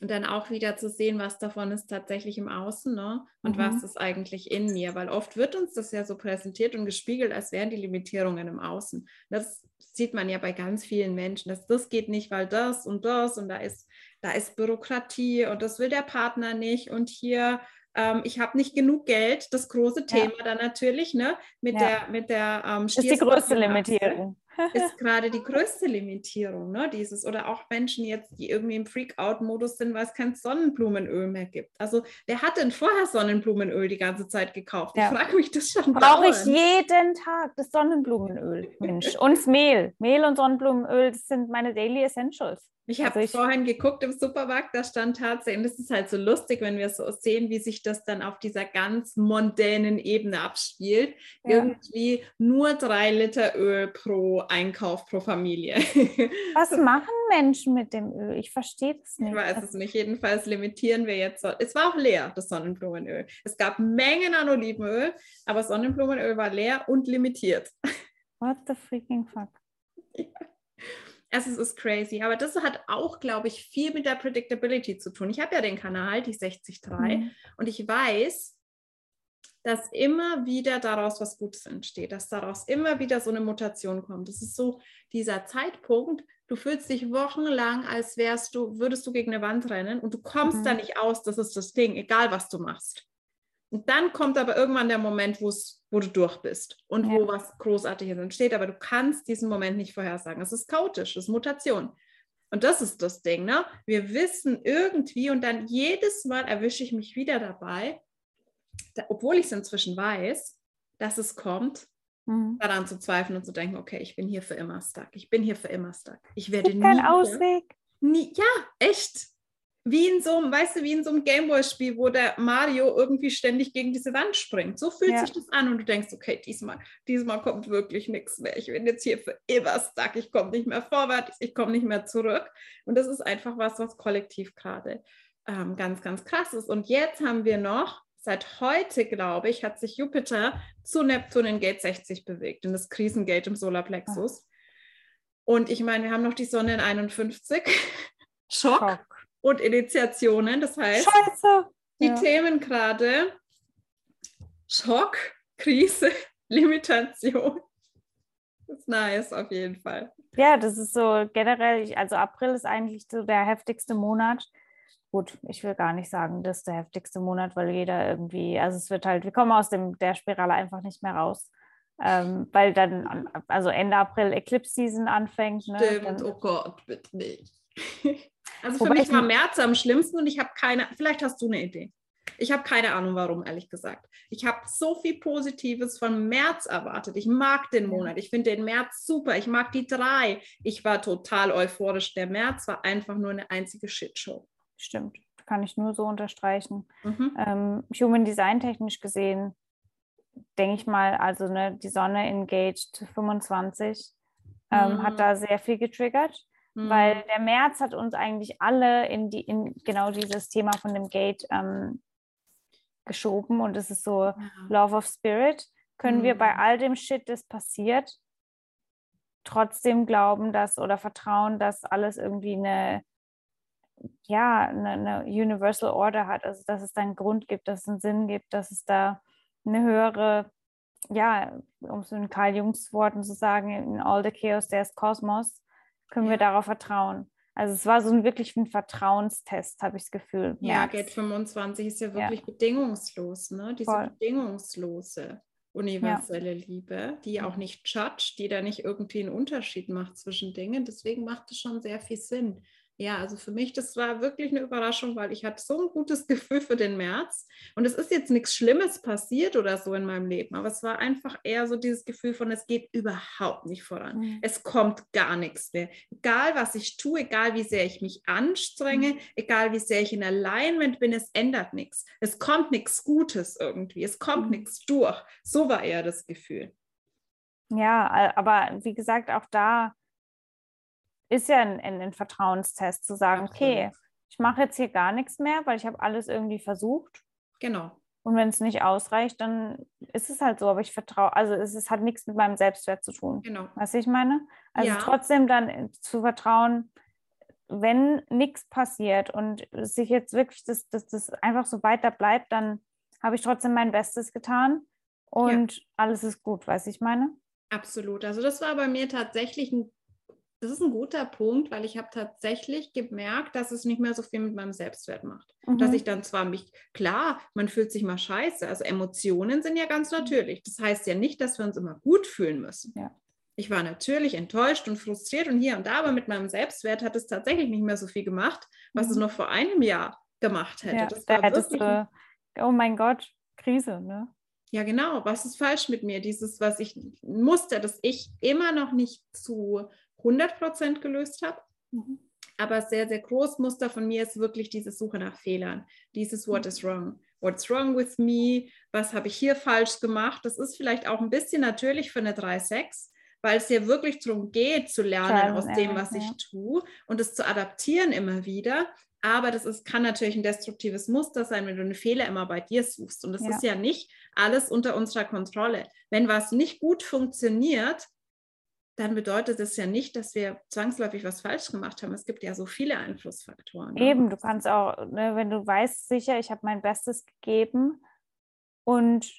Und dann auch wieder zu sehen, was davon ist tatsächlich im Außen ne? und mhm. was ist eigentlich in mir. Weil oft wird uns das ja so präsentiert und gespiegelt, als wären die Limitierungen im Außen. Das sieht man ja bei ganz vielen Menschen, dass das geht nicht, weil das und das und da ist da ist Bürokratie und das will der Partner nicht und hier ähm, ich habe nicht genug Geld, das große Thema ja. dann natürlich, ne, mit ja. der, mit der ähm, ist die größte Limitierung. ist gerade die größte Limitierung, ne, dieses, oder auch Menschen jetzt, die irgendwie im Freak-Out-Modus sind, weil es kein Sonnenblumenöl mehr gibt. Also, wer hat denn vorher Sonnenblumenöl die ganze Zeit gekauft? Ja. Ich frage mich das schon. Brauche ich jeden Tag das Sonnenblumenöl, Mensch. Und Mehl. Mehl und Sonnenblumenöl, das sind meine Daily Essentials. Ich habe also vorhin geguckt im Supermarkt, da stand tatsächlich, das ist halt so lustig, wenn wir so sehen, wie sich das dann auf dieser ganz mondänen Ebene abspielt. Ja. Irgendwie nur drei Liter Öl pro Einkauf pro Familie. Was machen Menschen mit dem Öl? Ich verstehe das nicht. Ich weiß es nicht. Jedenfalls limitieren wir jetzt. Es war auch leer, das Sonnenblumenöl. Es gab Mengen an Olivenöl, aber Sonnenblumenöl war leer und limitiert. What the freaking fuck? Ja. Es ist crazy, aber das hat auch, glaube ich, viel mit der Predictability zu tun. Ich habe ja den Kanal, die 63, mhm. und ich weiß, dass immer wieder daraus was Gutes entsteht, dass daraus immer wieder so eine Mutation kommt. Das ist so dieser Zeitpunkt, du fühlst dich wochenlang, als wärst du, würdest du gegen eine Wand rennen und du kommst mhm. da nicht aus, das ist das Ding, egal was du machst. Und dann kommt aber irgendwann der Moment, wo du durch bist und ja. wo was Großartiges entsteht, aber du kannst diesen Moment nicht vorhersagen. Es ist chaotisch, es ist Mutation. Und das ist das Ding, ne? Wir wissen irgendwie und dann jedes Mal erwische ich mich wieder dabei, da, obwohl ich es inzwischen weiß, dass es kommt, mhm. daran zu zweifeln und zu denken, okay, ich bin hier für immer stuck. Ich bin hier für immer stuck. Ich werde nie. Kein Ausweg. Nie, ja, echt. Wie in so einem, weißt du, wie in so einem Gameboy-Spiel, wo der Mario irgendwie ständig gegen diese Wand springt. So fühlt ja. sich das an und du denkst, okay, diesmal, diesmal kommt wirklich nichts mehr. Ich bin jetzt hier für immer stuck. Ich komme nicht mehr vorwärts, ich komme nicht mehr zurück. Und das ist einfach was, was kollektiv gerade ähm, ganz, ganz krass ist. Und jetzt haben wir noch seit heute, glaube ich, hat sich Jupiter zu Neptun in Gate 60 bewegt, in das Krisengate im Solarplexus. Und ich meine, wir haben noch die Sonne in 51. Schock, Schock. Und Initiationen. Das heißt, Scheiße. die ja. Themen gerade Schock, Krise, Limitation. Das ist nice auf jeden Fall. Ja, das ist so generell, also April ist eigentlich so der heftigste Monat gut, ich will gar nicht sagen, das ist der heftigste Monat, weil jeder irgendwie, also es wird halt, wir kommen aus dem, der Spirale einfach nicht mehr raus. Ähm, weil dann, also Ende April Eclipse Season anfängt. Ne? Stimmt, dann, oh Gott, bitte nicht. also für mich war März am schlimmsten und ich habe keine, vielleicht hast du eine Idee. Ich habe keine Ahnung, warum, ehrlich gesagt. Ich habe so viel Positives von März erwartet. Ich mag den Monat. Ich finde den März super. Ich mag die drei. Ich war total euphorisch. Der März war einfach nur eine einzige Shitshow stimmt. Kann ich nur so unterstreichen. Mhm. Ähm, Human Design technisch gesehen, denke ich mal, also ne, die Sonne engaged 25 ähm, mhm. hat da sehr viel getriggert, mhm. weil der März hat uns eigentlich alle in, die, in genau dieses Thema von dem Gate ähm, geschoben und es ist so ja. Love of Spirit. Können wir bei mhm. all dem Shit, das passiert, trotzdem glauben, dass oder vertrauen, dass alles irgendwie eine ja, eine, eine, Universal Order hat, also dass es da einen Grund gibt, dass es einen Sinn gibt, dass es da eine höhere, ja, um es in Karl Jungs Worten zu sagen, in all the chaos there's Kosmos, können wir darauf vertrauen. Also es war so ein wirklich ein Vertrauenstest, habe ich das Gefühl. Ja, Gate 25 ist ja wirklich ja. bedingungslos, ne? Diese Voll. bedingungslose universelle ja. Liebe, die auch nicht judge, die da nicht irgendwie einen Unterschied macht zwischen Dingen. Deswegen macht es schon sehr viel Sinn ja, also für mich, das war wirklich eine Überraschung, weil ich hatte so ein gutes Gefühl für den März. Und es ist jetzt nichts Schlimmes passiert oder so in meinem Leben, aber es war einfach eher so dieses Gefühl von, es geht überhaupt nicht voran. Mhm. Es kommt gar nichts mehr. Egal, was ich tue, egal, wie sehr ich mich anstrenge, mhm. egal, wie sehr ich in Alignment bin, es ändert nichts. Es kommt nichts Gutes irgendwie. Es kommt mhm. nichts durch. So war eher das Gefühl. Ja, aber wie gesagt, auch da ist ja ein, ein Vertrauenstest, zu sagen, Absolut. okay, ich mache jetzt hier gar nichts mehr, weil ich habe alles irgendwie versucht. Genau. Und wenn es nicht ausreicht, dann ist es halt so. Aber ich vertraue, also es, es hat nichts mit meinem Selbstwert zu tun. Genau. Was ich meine? Also ja. trotzdem dann zu vertrauen, wenn nichts passiert und sich jetzt wirklich das, das, das einfach so weiter bleibt, dann habe ich trotzdem mein Bestes getan und ja. alles ist gut, weiß ich meine? Absolut. Also das war bei mir tatsächlich ein das ist ein guter Punkt, weil ich habe tatsächlich gemerkt, dass es nicht mehr so viel mit meinem Selbstwert macht. Mhm. Dass ich dann zwar mich, klar, man fühlt sich mal scheiße, also Emotionen sind ja ganz natürlich. Das heißt ja nicht, dass wir uns immer gut fühlen müssen. Ja. Ich war natürlich enttäuscht und frustriert und hier und da, aber mit meinem Selbstwert hat es tatsächlich nicht mehr so viel gemacht, was mhm. es noch vor einem Jahr gemacht hätte. Ja, das da hättest du, oh mein Gott, Krise, ne? Ja, genau. Was ist falsch mit mir? Dieses, was ich musste, dass ich immer noch nicht zu 100 Prozent gelöst habe. Mhm. Aber sehr, sehr groß Muster von mir ist wirklich diese Suche nach Fehlern. Dieses What is wrong? What's wrong with me? Was habe ich hier falsch gemacht? Das ist vielleicht auch ein bisschen natürlich für eine 3-6, weil es ja wirklich darum geht, zu lernen aus dem, was ich tue und es zu adaptieren immer wieder. Aber das ist, kann natürlich ein destruktives Muster sein, wenn du einen Fehler immer bei dir suchst. Und das Ja. ist ja nicht alles unter unserer Kontrolle. Wenn was nicht gut funktioniert, dann bedeutet das ja nicht, dass wir zwangsläufig was falsch gemacht haben. Es gibt ja so viele Einflussfaktoren. ne? Eben, du kannst auch, ne, wenn du weißt, sicher, ich habe mein Bestes gegeben und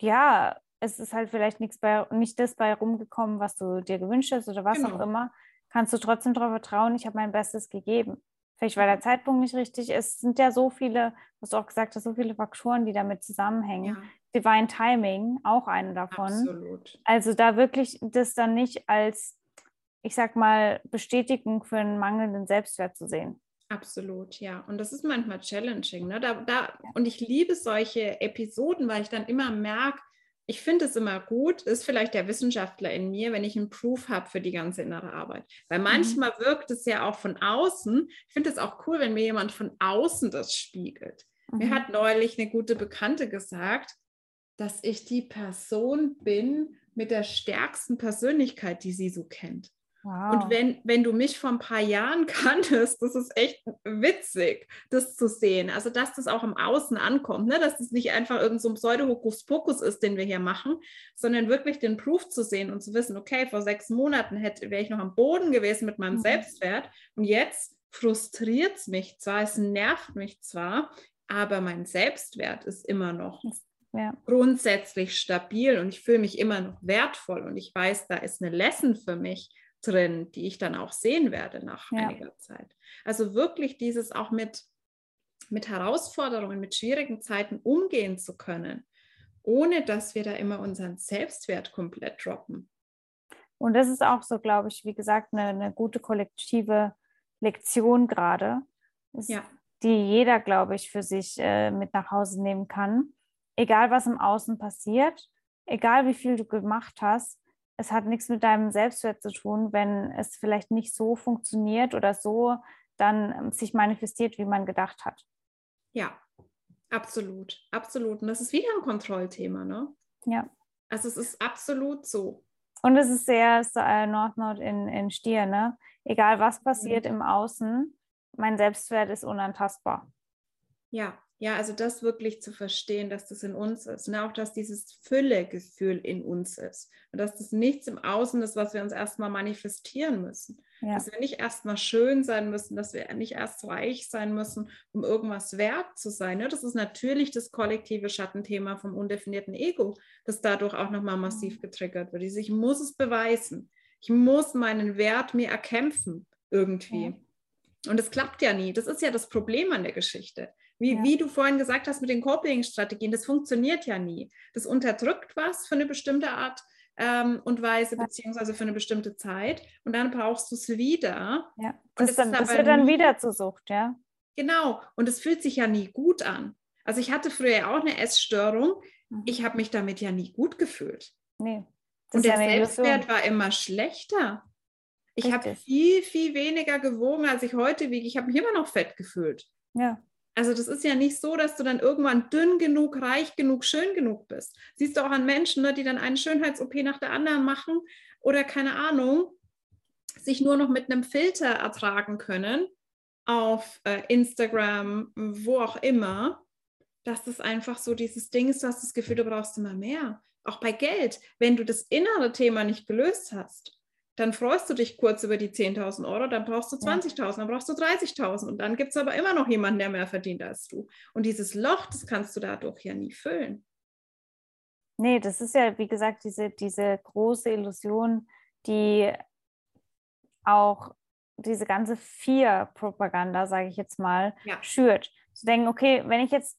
ja, es ist halt vielleicht nichts bei, nicht das bei rumgekommen, was du dir gewünscht hast oder was auch Genau. immer, kannst du trotzdem darauf vertrauen, ich habe mein Bestes gegeben. Vielleicht war der Zeitpunkt nicht richtig. Es sind ja so viele, was du auch gesagt hast, so viele Faktoren, die damit zusammenhängen. Ja, Divine Timing, auch eine davon. absolut. Also da wirklich das dann nicht als, ich sag mal, Bestätigung für einen mangelnden Selbstwert zu sehen. Absolut, ja. Und das ist manchmal challenging. Ne? Da, da, und ich liebe solche Episoden, weil ich dann immer merke, ich finde es immer gut, ist vielleicht der Wissenschaftler in mir, wenn ich einen Proof habe für die ganze innere Arbeit. Weil manchmal wirkt es ja auch von außen. Ich finde es auch cool, wenn mir jemand von außen das spiegelt. Mir Mhm. hat neulich eine gute Bekannte gesagt, dass ich die Person bin mit der stärksten Persönlichkeit, die sie so kennt. Wow. Und wenn, wenn du mich vor ein paar Jahren kanntest, das ist echt witzig, das zu sehen. Also, dass das auch im Außen ankommt, ne? dass das nicht einfach irgendein so ein Pseudo-Hokuspokus ist, den wir hier machen, sondern wirklich den Proof zu sehen und zu wissen, okay, vor sechs Monaten hätte, wäre ich noch am Boden gewesen mit meinem Mhm. Selbstwert und jetzt frustriert es mich zwar, es nervt mich zwar, aber mein Selbstwert ist immer noch ja. grundsätzlich stabil und ich fühle mich immer noch wertvoll und ich weiß, da ist eine Lesson für mich drin, die ich dann auch sehen werde nach Ja. einiger Zeit. Also wirklich dieses auch mit, mit Herausforderungen, mit schwierigen Zeiten umgehen zu können, ohne dass wir da immer unseren Selbstwert komplett droppen. Und das ist auch so, glaube ich, wie gesagt, eine, eine gute kollektive Lektion gerade, Ja. die jeder, glaube ich, für sich äh, mit nach Hause nehmen kann. Egal, was im Außen passiert, egal wie viel du gemacht hast, es hat nichts mit deinem Selbstwert zu tun, wenn es vielleicht nicht so funktioniert oder so dann ähm, sich manifestiert, wie man gedacht hat. Ja, absolut, absolut. Und das ist wieder ein Kontrollthema, ne? Ja. Also es ist absolut so. Und es ist sehr Nord-Nord in, in Stier, ne? Egal was passiert im Außen, mein Selbstwert ist unantastbar. Ja, ja, also das wirklich zu verstehen, dass das in uns ist. Und auch, dass dieses Fülle-Gefühl in uns ist. Und dass das nichts im Außen ist, was wir uns erstmal manifestieren müssen. Ja. Dass wir nicht erstmal schön sein müssen, dass wir nicht erst reich sein müssen, um irgendwas wert zu sein. Ne? Das ist natürlich das kollektive Schattenthema vom undefinierten Ego, das dadurch auch nochmal massiv getriggert wird. Dieses, Ich muss es beweisen. Ich muss meinen Wert mir erkämpfen irgendwie. Ja. Und das klappt ja nie. Das ist ja das Problem an der Geschichte. Wie, Ja. wie du vorhin gesagt hast mit den Coping-Strategien, das funktioniert ja nie. Das unterdrückt was für eine bestimmte Art ähm, und Weise, Ja. beziehungsweise für eine bestimmte Zeit. Und dann brauchst du es wieder. Ja, das das, dann, ist das wird dann wieder zur Sucht, ja. Genau. Und es fühlt sich ja nie gut an. Also ich hatte früher auch eine Essstörung. Mhm. Ich habe mich damit ja nie gut gefühlt. Nee. Und ja der Illusion. Selbstwert war immer schlechter. Ich habe viel, viel weniger gewogen, als ich heute wiege. Ich habe mich immer noch fett gefühlt. Ja, Also das ist ja nicht so, dass du dann irgendwann dünn genug, reich genug, schön genug bist. Siehst du auch an Menschen, ne, die dann eine Schönheits-OP nach der anderen machen oder keine Ahnung, sich nur noch mit einem Filter ertragen können auf äh, Instagram, wo auch immer, dass das einfach so dieses Ding ist, du hast das Gefühl, du brauchst immer mehr. Auch bei Geld, wenn du das innere Thema nicht gelöst hast, dann freust du dich kurz über die 10.000 Euro, dann brauchst du Ja. 20.000, dann brauchst du 30.000 und dann gibt es aber immer noch jemanden, der mehr verdient als du. Und dieses Loch, das kannst du dadurch ja nie füllen. nee, das ist ja, wie gesagt, diese, diese große Illusion, die auch diese ganze Vier-Propaganda, sage ich jetzt mal, Ja. schürt. Zu denken, okay, wenn ich jetzt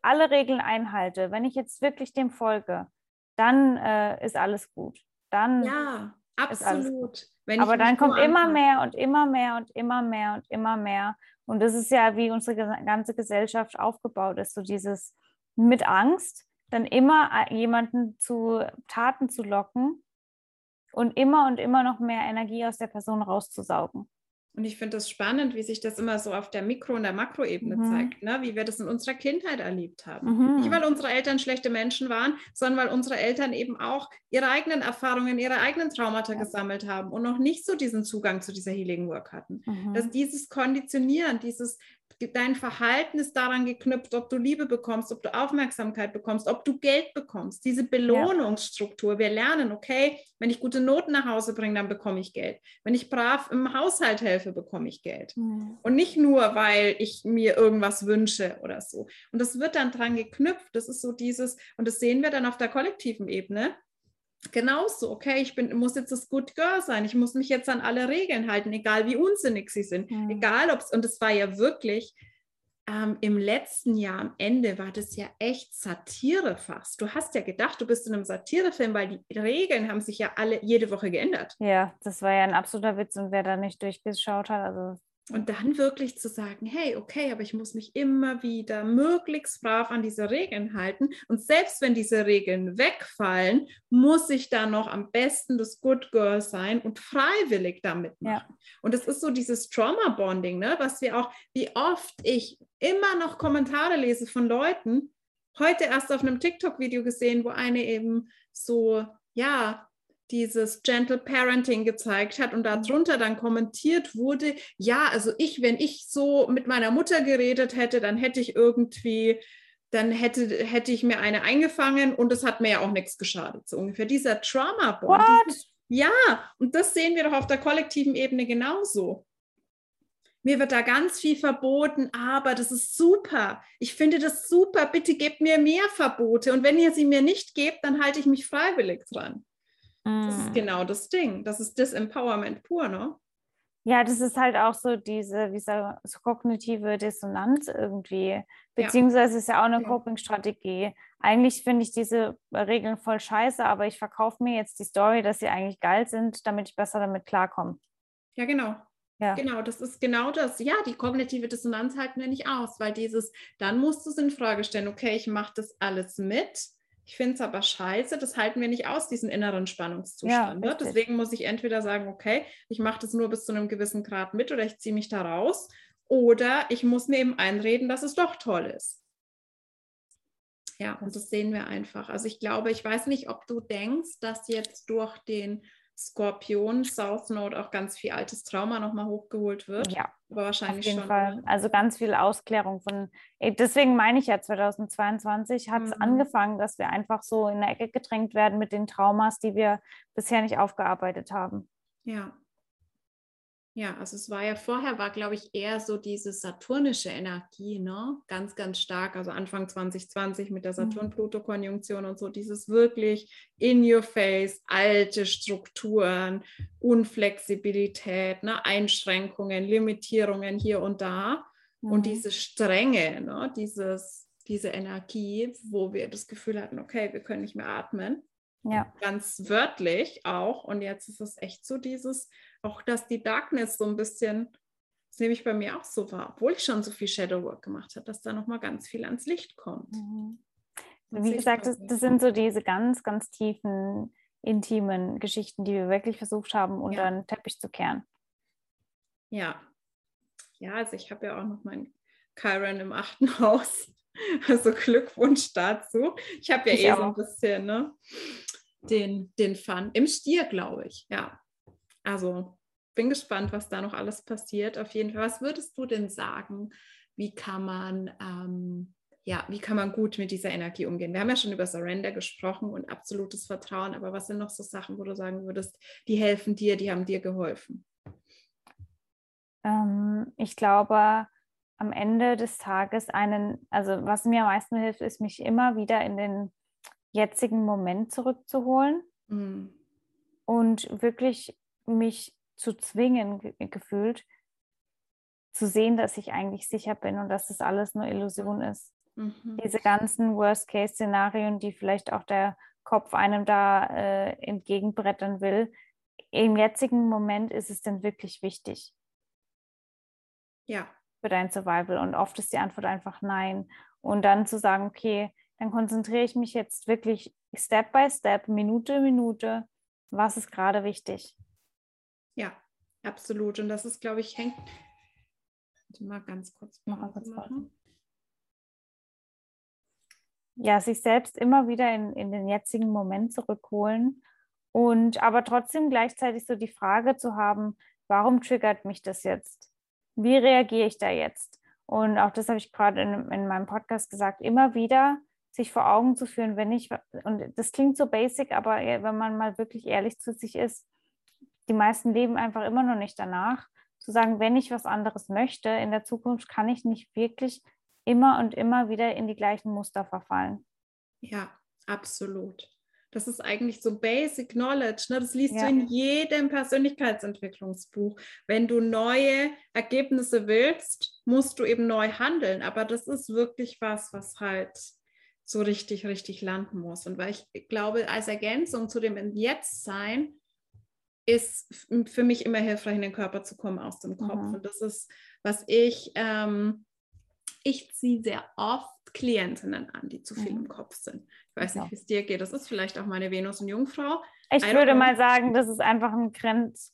alle Regeln einhalte, wenn ich jetzt wirklich dem folge, dann äh, ist alles gut. Dann, Ja, absolut. Aber dann kommt immer mehr und immer mehr und immer mehr und immer mehr. Und das ist ja, wie unsere ganze Gesellschaft aufgebaut ist, so dieses mit Angst, dann immer äh, jemanden zu Taten zu locken und immer und immer noch mehr Energie aus der Person rauszusaugen. Und ich finde es das spannend, wie sich das immer so auf der Mikro- und der Makroebene mhm. zeigt, ne? wie wir das in unserer Kindheit erlebt haben. Mhm. Nicht, weil unsere Eltern schlechte Menschen waren, sondern weil unsere Eltern eben auch ihre eigenen Erfahrungen, ihre eigenen Traumata ja. gesammelt haben und noch nicht so diesen Zugang zu dieser Healing Work hatten. Mhm. Dass dieses Konditionieren, dieses dein Verhalten ist daran geknüpft, ob du Liebe bekommst, ob du Aufmerksamkeit bekommst, ob du Geld bekommst. Diese Belohnungsstruktur. Wir lernen, okay, wenn ich gute Noten nach Hause bringe, dann bekomme ich Geld. Wenn ich brav im Haushalt helfe, bekomme ich Geld. Mhm. Und nicht nur, weil ich mir irgendwas wünsche oder so. Und das wird dann dran geknüpft. Das ist so dieses, und das sehen wir dann auf der kollektiven Ebene genauso, okay, ich bin, muss jetzt das Good Girl sein, ich muss mich jetzt an alle Regeln halten, egal wie unsinnig sie sind, mhm. egal ob es, und es war ja wirklich, ähm, im letzten Jahr am Ende war das ja echt Satire fast. Du hast ja gedacht, du bist in einem Satirefilm, weil die Regeln haben sich ja alle jede Woche geändert. Ja, das war ja ein absoluter Witz und wer da nicht durchgeschaut hat, also und dann wirklich zu sagen, hey, okay, aber ich muss mich immer wieder möglichst brav an diese Regeln halten. Und selbst wenn diese Regeln wegfallen, muss ich da noch am besten das Good Girl sein und freiwillig damit machen. Ja. Und es ist so dieses Trauma-Bonding, ne, was wir auch, wie oft ich immer noch Kommentare lese von Leuten, heute erst auf einem TikTok-Video gesehen, wo eine eben so, ja, dieses Gentle Parenting gezeigt hat und darunter dann kommentiert wurde, ja, also ich, wenn ich so mit meiner Mutter geredet hätte, dann hätte ich irgendwie, dann hätte, hätte ich mir eine eingefangen und es hat mir ja auch nichts geschadet, so ungefähr. Dieser Trauma-Bond. Ja, und das sehen wir doch auf der kollektiven Ebene genauso. Mir wird da ganz viel verboten, aber das ist super. Ich finde das super. Bitte gebt mir mehr Verbote. Und wenn ihr sie mir nicht gebt, dann halte ich mich freiwillig dran. Das ist mm. genau das Ding. Das ist Disempowerment pur, ne? Ja, das ist halt auch so diese, wie so, so kognitive Dissonanz irgendwie. Beziehungsweise ja. ist ja auch eine. Coping-Strategie. Eigentlich finde ich diese Regeln voll scheiße, aber ich verkaufe mir jetzt die Story, dass sie eigentlich geil sind, damit ich besser damit klarkomme. Ja, genau. Ja. Genau, das ist genau das. Ja, die kognitive Dissonanz halten wir nicht aus, weil dieses, dann musst du es in Frage stellen, okay, ich mache das alles mit ich finde es aber scheiße, das halten wir nicht aus, diesen inneren Spannungszustand. Ja, ne? Deswegen muss ich entweder sagen, okay, ich mache das nur bis zu einem gewissen Grad mit oder ich ziehe mich da raus. Oder ich muss mir eben einreden, dass es doch toll ist. Ja, und das sehen wir einfach. Also ich glaube, ich weiß nicht, ob du denkst, dass jetzt durch den Skorpion South Node auch ganz viel altes Trauma nochmal hochgeholt wird. Ja, aber wahrscheinlich auf jeden schon. Fall. Also ganz viel Ausklärung von. Deswegen meine ich ja, 2022 hat es mhm. angefangen, dass wir einfach so in der Ecke gedrängt werden mit den Traumas, die wir bisher nicht aufgearbeitet haben. Ja, ja, also es war ja vorher, war glaube ich eher so diese saturnische Energie, ne? Ganz, ganz stark. Also Anfang 2020 mit der mhm. Saturn-Pluto-Konjunktion und so, dieses wirklich in your face, alte Strukturen, Unflexibilität, ne? Einschränkungen, Limitierungen hier und da. Mhm. Und diese Strenge, ne? Dieses, diese Energie, wo wir das Gefühl hatten, okay, wir können nicht mehr atmen. Ja. Ganz wörtlich auch. Und jetzt ist es echt so dieses, auch dass die Darkness so ein bisschen, das nehme ich bei mir auch so wahr, obwohl ich schon so viel Shadowwork gemacht habe, dass da nochmal ganz viel ans Licht kommt. Mhm. Wie gesagt, das, das, sind so diese ganz, ganz tiefen, intimen Geschichten, die wir wirklich versucht haben, unter ja. den Teppich zu kehren. Ja. Ja, also ich habe ja auch noch meinen Chiron im achten Haus. Also Glückwunsch dazu. Ich habe ja ich eh auch. so ein bisschen ne, den, den Fun im Stier, glaube ich. Ja. Also bin gespannt, was da noch alles passiert. Auf jeden Fall, was würdest du denn sagen? Wie kann man, ähm, ja, wie kann man gut mit dieser Energie umgehen? Wir haben ja schon über Surrender gesprochen und absolutes Vertrauen, aber was sind noch so Sachen, wo du sagen würdest, die helfen dir, die haben dir geholfen? Ähm, ich glaube, am Ende des Tages einen, also was mir am meisten hilft, ist, mich immer wieder in den jetzigen Moment zurückzuholen mhm. und wirklich mich zu zwingen, gefühlt, zu sehen, dass ich eigentlich sicher bin und dass das alles nur Illusion ist. Mhm. Diese ganzen Worst-Case-Szenarien, die vielleicht auch der Kopf einem da äh, entgegenbrettern will, im jetzigen Moment ist es denn wirklich wichtig. Ja. Für dein Survival. Und oft ist die Antwort einfach nein. Und dann zu sagen, okay, dann konzentriere ich mich jetzt wirklich Step by Step, Minute, Minute, was ist gerade wichtig. Ja, absolut. Und das ist, glaube ich, hängt. Mal ganz kurz machen. Ja, sich selbst immer wieder in, in den jetzigen Moment zurückholen und aber trotzdem gleichzeitig so die Frage zu haben, warum triggert mich das jetzt? Wie reagiere ich da jetzt? Und auch das habe ich gerade in, in meinem Podcast gesagt, immer wieder sich vor Augen zu führen, wenn ich, und das klingt so basic, aber wenn man mal wirklich ehrlich zu sich ist, die meisten leben einfach immer noch nicht danach, zu sagen, wenn ich was anderes möchte in der Zukunft, kann ich nicht wirklich immer und immer wieder in die gleichen Muster verfallen. Ja, absolut. Das ist eigentlich so Basic Knowledge. Ne? Das liest ja. du in jedem Persönlichkeitsentwicklungsbuch. Wenn du neue Ergebnisse willst, musst du eben neu handeln. Aber das ist wirklich was, was halt so richtig, richtig landen muss. Und weil ich glaube, als Ergänzung zu dem Jetzt-Sein ist für mich immer hilfreich, in den Körper zu kommen aus dem Kopf. Mhm. Und das ist, was ich, ähm, ich ziehe sehr oft Klientinnen an, die zu viel mhm. im Kopf sind. Ich weiß nicht, wie es dir geht. Das ist vielleicht auch meine Venus und Jungfrau. Ich würde mal sagen, das ist einfach ein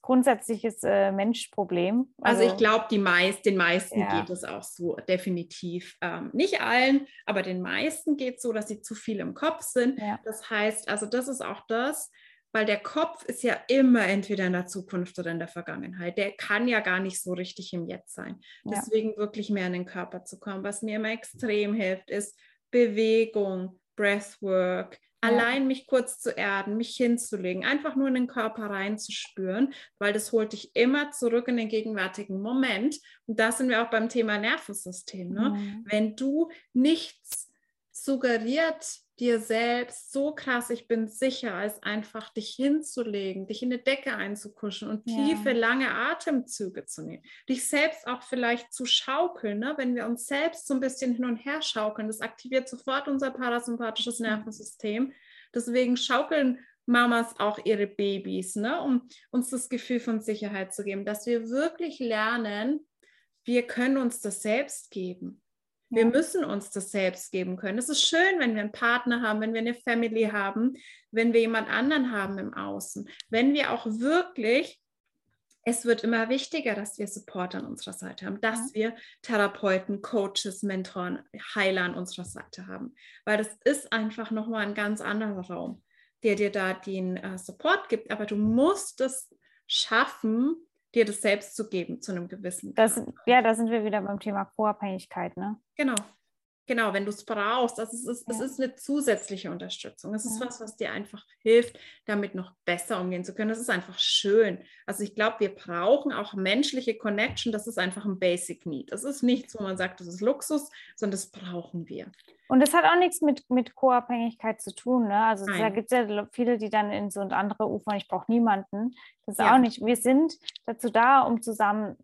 grundsätzliches äh, Menschproblem. Also, also ich glaube, meist, den meisten ja. geht es auch so, definitiv. Ähm, nicht allen, aber den meisten geht es so, dass sie zu viel im Kopf sind. Ja. Das heißt, also das ist auch das, weil der Kopf ist ja immer entweder in der Zukunft oder in der Vergangenheit. Der kann ja gar nicht so richtig im Jetzt sein. Ja. Deswegen wirklich mehr in den Körper zu kommen. Was mir immer extrem hilft, ist Bewegung, Breathwork, ja. allein mich kurz zu erden, mich hinzulegen, einfach nur in den Körper reinzuspüren, weil das holt dich immer zurück in den gegenwärtigen Moment. Und da sind wir auch beim Thema Nervensystem. Ne? Mhm. Wenn du nichts suggeriert dir selbst so krass, ich bin sicher, als einfach dich hinzulegen, dich in eine Decke einzukuschen und ja. tiefe, lange Atemzüge zu nehmen. Dich selbst auch vielleicht zu schaukeln, ne? wenn wir uns selbst so ein bisschen hin und her schaukeln, das aktiviert sofort unser parasympathisches Nervensystem. Deswegen schaukeln Mamas auch ihre Babys, ne? um uns das Gefühl von Sicherheit zu geben, dass wir wirklich lernen, wir können uns das selbst geben. Wir müssen uns das selbst geben können. Es ist schön, wenn wir einen Partner haben, wenn wir eine Family haben, wenn wir jemand anderen haben im Außen, wenn wir auch wirklich es wird immer wichtiger, dass wir Support an unserer Seite haben, dass wir Therapeuten, Coaches, Mentoren, Heiler an unserer Seite haben, weil das ist einfach nochmal ein ganz anderer Raum, der dir da den äh, Support gibt, aber du musst es schaffen, dir das selbst zu geben zu einem gewissen das, Ja, da sind wir wieder beim Thema Co-Abhängigkeit, ne? Genau. Genau, wenn du es brauchst, also es ist, ja. es ist eine zusätzliche Unterstützung. Es ist ja. was, was dir einfach hilft, damit noch besser umgehen zu können. Das ist einfach schön. Also ich glaube, wir brauchen auch menschliche Connection. Das ist einfach ein Basic Need. Das ist nichts, wo man sagt, das ist Luxus, sondern das brauchen wir. Und das hat auch nichts mit, mit Co-Abhängigkeit zu tun. Ne? Also Nein. da gibt es ja viele, die dann in so und andere ufern, ich brauche niemanden. Das ist ja. auch nicht. Wir sind dazu da, um zusammen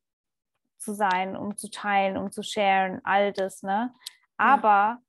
zu sein, um zu teilen, um zu sharen, all das. Ne? Aber ja.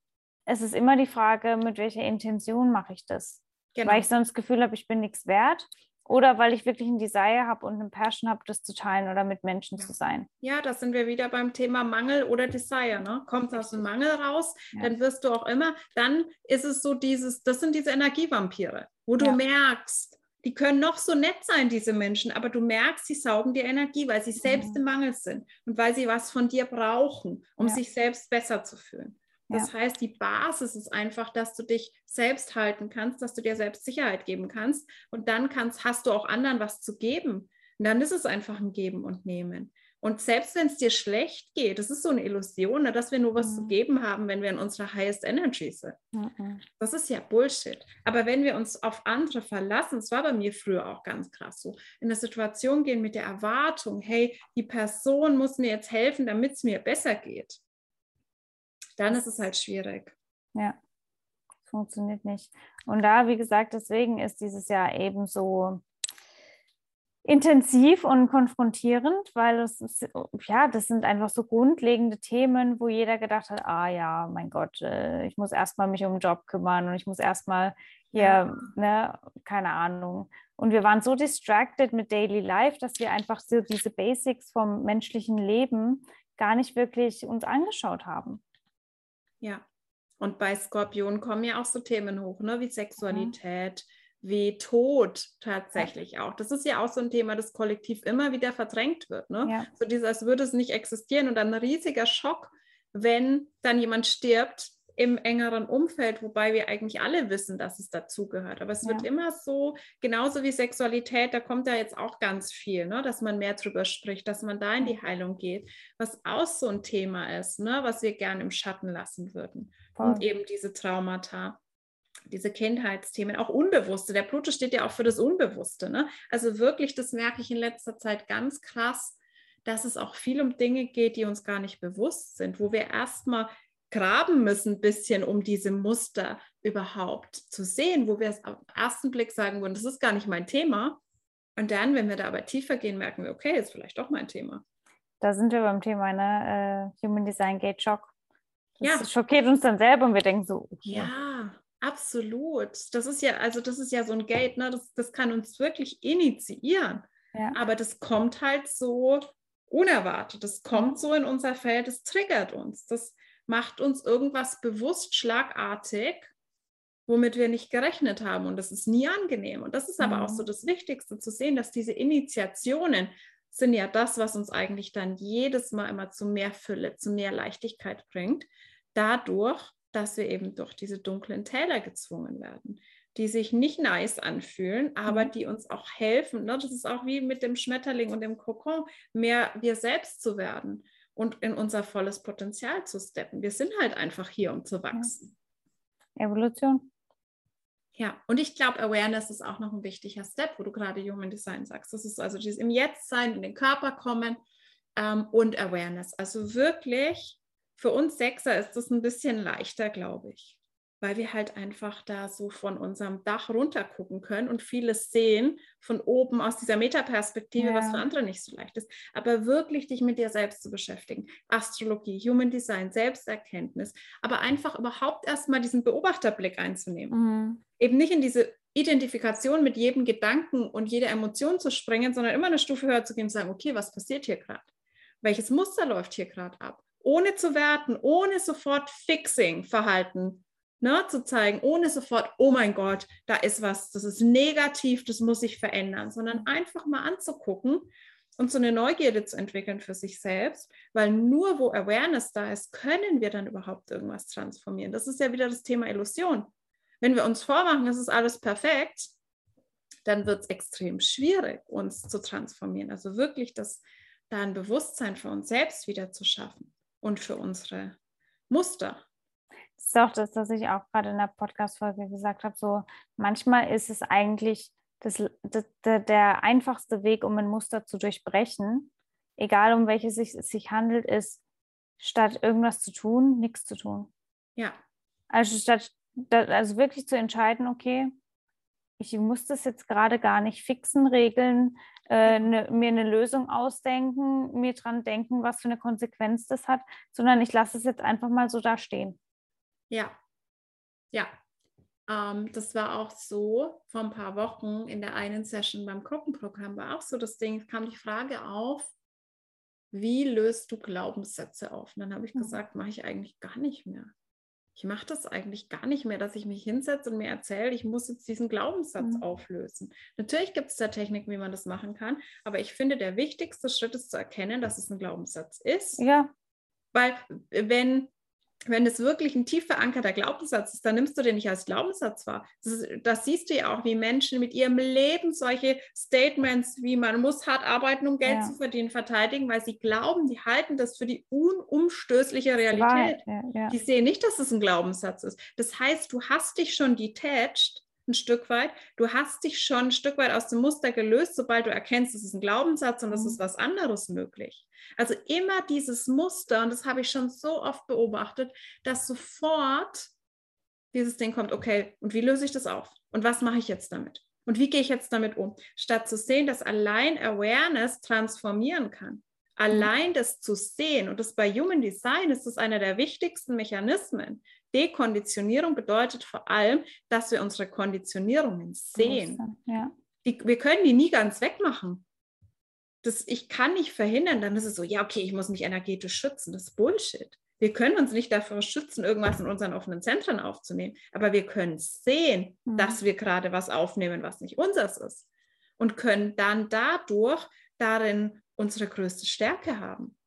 es ist immer die Frage, mit welcher Intention mache ich das? Genau. Weil ich sonst das Gefühl habe, ich bin nichts wert oder weil ich wirklich ein Desire habe und eine Passion habe, das zu teilen oder mit Menschen ja. zu sein. Ja, da sind wir wieder beim Thema Mangel oder Desire. Ne? Kommt aus dem Mangel raus, ja. dann wirst du auch immer, dann ist es so dieses, das sind diese Energievampire, wo du ja. merkst, die können noch so nett sein, diese Menschen, aber du merkst, sie saugen dir Energie, weil sie selbst mhm. im Mangel sind und weil sie was von dir brauchen, um sich selbst besser zu fühlen. Das ja. heißt, die Basis ist einfach, dass du dich selbst halten kannst, dass du dir selbst Sicherheit geben kannst und dann kannst, hast du auch anderen was zu geben. Und dann ist es einfach ein Geben und Nehmen. Und selbst wenn es dir schlecht geht, das ist so eine Illusion, ne, dass wir nur was mhm. zu geben haben, wenn wir in unserer highest energy sind. Mhm. Das ist ja Bullshit. Aber wenn wir uns auf andere verlassen, das war bei mir früher auch ganz krass so, in eine Situation gehen mit der Erwartung, hey, die Person muss mir jetzt helfen, damit es mir besser geht dann ist es halt schwierig. Ja, funktioniert nicht. Und da, wie gesagt, deswegen ist dieses Jahr eben so intensiv und konfrontierend, weil es ist, ja, das sind einfach so grundlegende Themen, wo jeder gedacht hat, ah ja, mein Gott, äh, ich muss erstmal mich um den Job kümmern und ich muss erstmal hier, ja. ne, keine Ahnung. Und wir waren so distracted mit Daily Life, dass wir einfach so diese Basics vom menschlichen Leben gar nicht wirklich uns angeschaut haben. Ja. Und bei Skorpion kommen ja auch so Themen hoch, ne? wie Sexualität, mhm. Wie Tod tatsächlich ja. auch. Das ist ja auch so ein Thema, das kollektiv immer wieder verdrängt wird. Ne? Ja. So dieses, als würde es nicht existieren und dann ein riesiger Schock, wenn dann jemand stirbt im engeren Umfeld, wobei wir eigentlich alle wissen, dass es dazugehört. Aber es ja. wird immer so, genauso wie Sexualität, da kommt ja jetzt auch ganz viel, ne? dass man mehr drüber spricht, dass man da in die Heilung geht, was auch so ein Thema ist, ne? was wir gerne im Schatten lassen würden. Voll. Und eben diese Traumata diese Kindheitsthemen, auch Unbewusste. Der Pluto steht ja auch für das Unbewusste. Ne? Also wirklich, das merke ich in letzter Zeit ganz krass, dass es auch viel um Dinge geht, die uns gar nicht bewusst sind, wo wir erstmal graben müssen, ein bisschen, um diese Muster überhaupt zu sehen, wo wir es auf den ersten Blick sagen würden, das ist gar nicht mein Thema. Und dann, wenn wir da aber tiefer gehen, merken wir, okay, ist vielleicht doch mein Thema. Da sind wir beim Thema, ne? Uh, Human Design Gate Shock. Das ja. schockiert uns dann selber und wir denken so, okay. ja, absolut. Das ist ja, also das ist ja so ein Gate, ne? Das, das kann uns wirklich initiieren. Ja. Aber das kommt halt so unerwartet. Das kommt so in unser Feld, das triggert uns. Das macht uns irgendwas bewusst schlagartig, womit wir nicht gerechnet haben. Und das ist nie angenehm. Und das ist aber auch so mhm. das Wichtigste zu sehen, dass diese Initiationen sind ja das, was uns eigentlich dann jedes Mal immer zu mehr Fülle, zu mehr Leichtigkeit bringt. Dadurch, dass wir eben durch diese dunklen Täler gezwungen werden, die sich nicht nice anfühlen, aber mhm. die uns auch helfen. Ne? Das ist auch wie mit dem Schmetterling und dem Kokon, mehr wir selbst zu werden und in unser volles Potenzial zu steppen. Wir sind halt einfach hier, um zu wachsen. Evolution. Ja, und ich glaube, Awareness ist auch noch ein wichtiger Step, wo du gerade Human Design sagst. Das ist also dieses im Jetzt sein, in den Körper kommen ähm, und Awareness. Also wirklich, für uns Sechser ist das ein bisschen leichter, glaube ich weil wir halt einfach da so von unserem Dach runter gucken können und vieles sehen von oben aus dieser Metaperspektive, ja. was für andere nicht so leicht ist. Aber wirklich dich mit dir selbst zu beschäftigen. Astrologie, Human Design, Selbsterkenntnis, aber einfach überhaupt erstmal diesen Beobachterblick einzunehmen. Mhm. Eben nicht in diese Identifikation mit jedem Gedanken und jeder Emotion zu springen, sondern immer eine Stufe höher zu gehen und sagen, okay, was passiert hier gerade? Welches Muster läuft hier gerade ab? Ohne zu werten, ohne sofort Fixing-Verhalten ne, zu zeigen, ohne sofort, oh mein Gott, da ist was, das ist negativ, das muss sich verändern, sondern einfach mal anzugucken und so eine Neugierde zu entwickeln für sich selbst, weil nur wo Awareness da ist, können wir dann überhaupt irgendwas transformieren. Das ist ja wieder das Thema Illusion. Wenn wir uns vormachen, es ist alles perfekt, dann wird es extrem schwierig, uns zu transformieren. Also wirklich das da ein Bewusstsein für uns selbst wieder zu schaffen und für unsere Muster. Das ist auch das, was ich auch gerade in der Podcast-Folge gesagt habe. So, manchmal ist es eigentlich das, das, der, einfachste Weg, um ein Muster zu durchbrechen, egal um welches es sich handelt, ist, statt irgendwas zu tun, nichts zu tun. Ja. Also statt, also wirklich zu entscheiden, okay, ich muss das jetzt gerade gar nicht fixen, regeln, äh, ne, mir eine Lösung ausdenken, mir dran denken, was für eine Konsequenz das hat, sondern ich lasse es jetzt einfach mal so da stehen. Ja, ja. Ähm, das war auch so vor ein paar Wochen in der einen Session beim Gruppenprogramm war auch so das Ding, kam die Frage auf, wie löst du Glaubenssätze auf? Und dann habe ich hm. gesagt, mache ich eigentlich gar nicht mehr. Ich mache das eigentlich gar nicht mehr, dass ich mich hinsetze und mir erzähle, ich muss jetzt diesen Glaubenssatz mhm. auflösen. Natürlich gibt es da Techniken, wie man das machen kann, aber ich finde, der wichtigste Schritt ist zu erkennen, dass es ein Glaubenssatz ist. Ja. Weil wenn wenn es wirklich ein tief verankerter Glaubenssatz ist, dann nimmst du den nicht als Glaubenssatz wahr. Das, das, siehst du ja auch, wie Menschen mit ihrem Leben solche Statements wie man muss hart arbeiten, um Geld ja. zu verdienen, verteidigen, weil sie glauben, die halten das für die unumstößliche Realität. Ja, ja. Die sehen nicht, dass es ein Glaubenssatz ist. Das heißt, du hast dich schon detached ein Stück weit. Du hast dich schon ein Stück weit aus dem Muster gelöst, sobald du erkennst, es ist ein Glaubenssatz und es mhm. ist was anderes möglich. Also immer dieses Muster, und das habe ich schon so oft beobachtet, dass sofort dieses Ding kommt, okay, und wie löse ich das auf? Und was mache ich jetzt damit? Und wie gehe ich jetzt damit um? Statt zu sehen, dass allein Awareness transformieren kann. Allein das zu sehen, und das bei Human Design ist das einer der wichtigsten Mechanismen, Dekonditionierung bedeutet vor allem, dass wir unsere Konditionierungen sehen. Ja. Die, wir können die nie ganz wegmachen. Das, ich kann nicht verhindern, dann ist es so, ja, okay, ich muss mich energetisch schützen. Das ist Bullshit. Wir können uns nicht davor schützen, irgendwas in unseren offenen Zentren aufzunehmen, aber wir können sehen, mhm. dass wir gerade was aufnehmen, was nicht unseres ist und können dann dadurch darin unsere größte Stärke haben,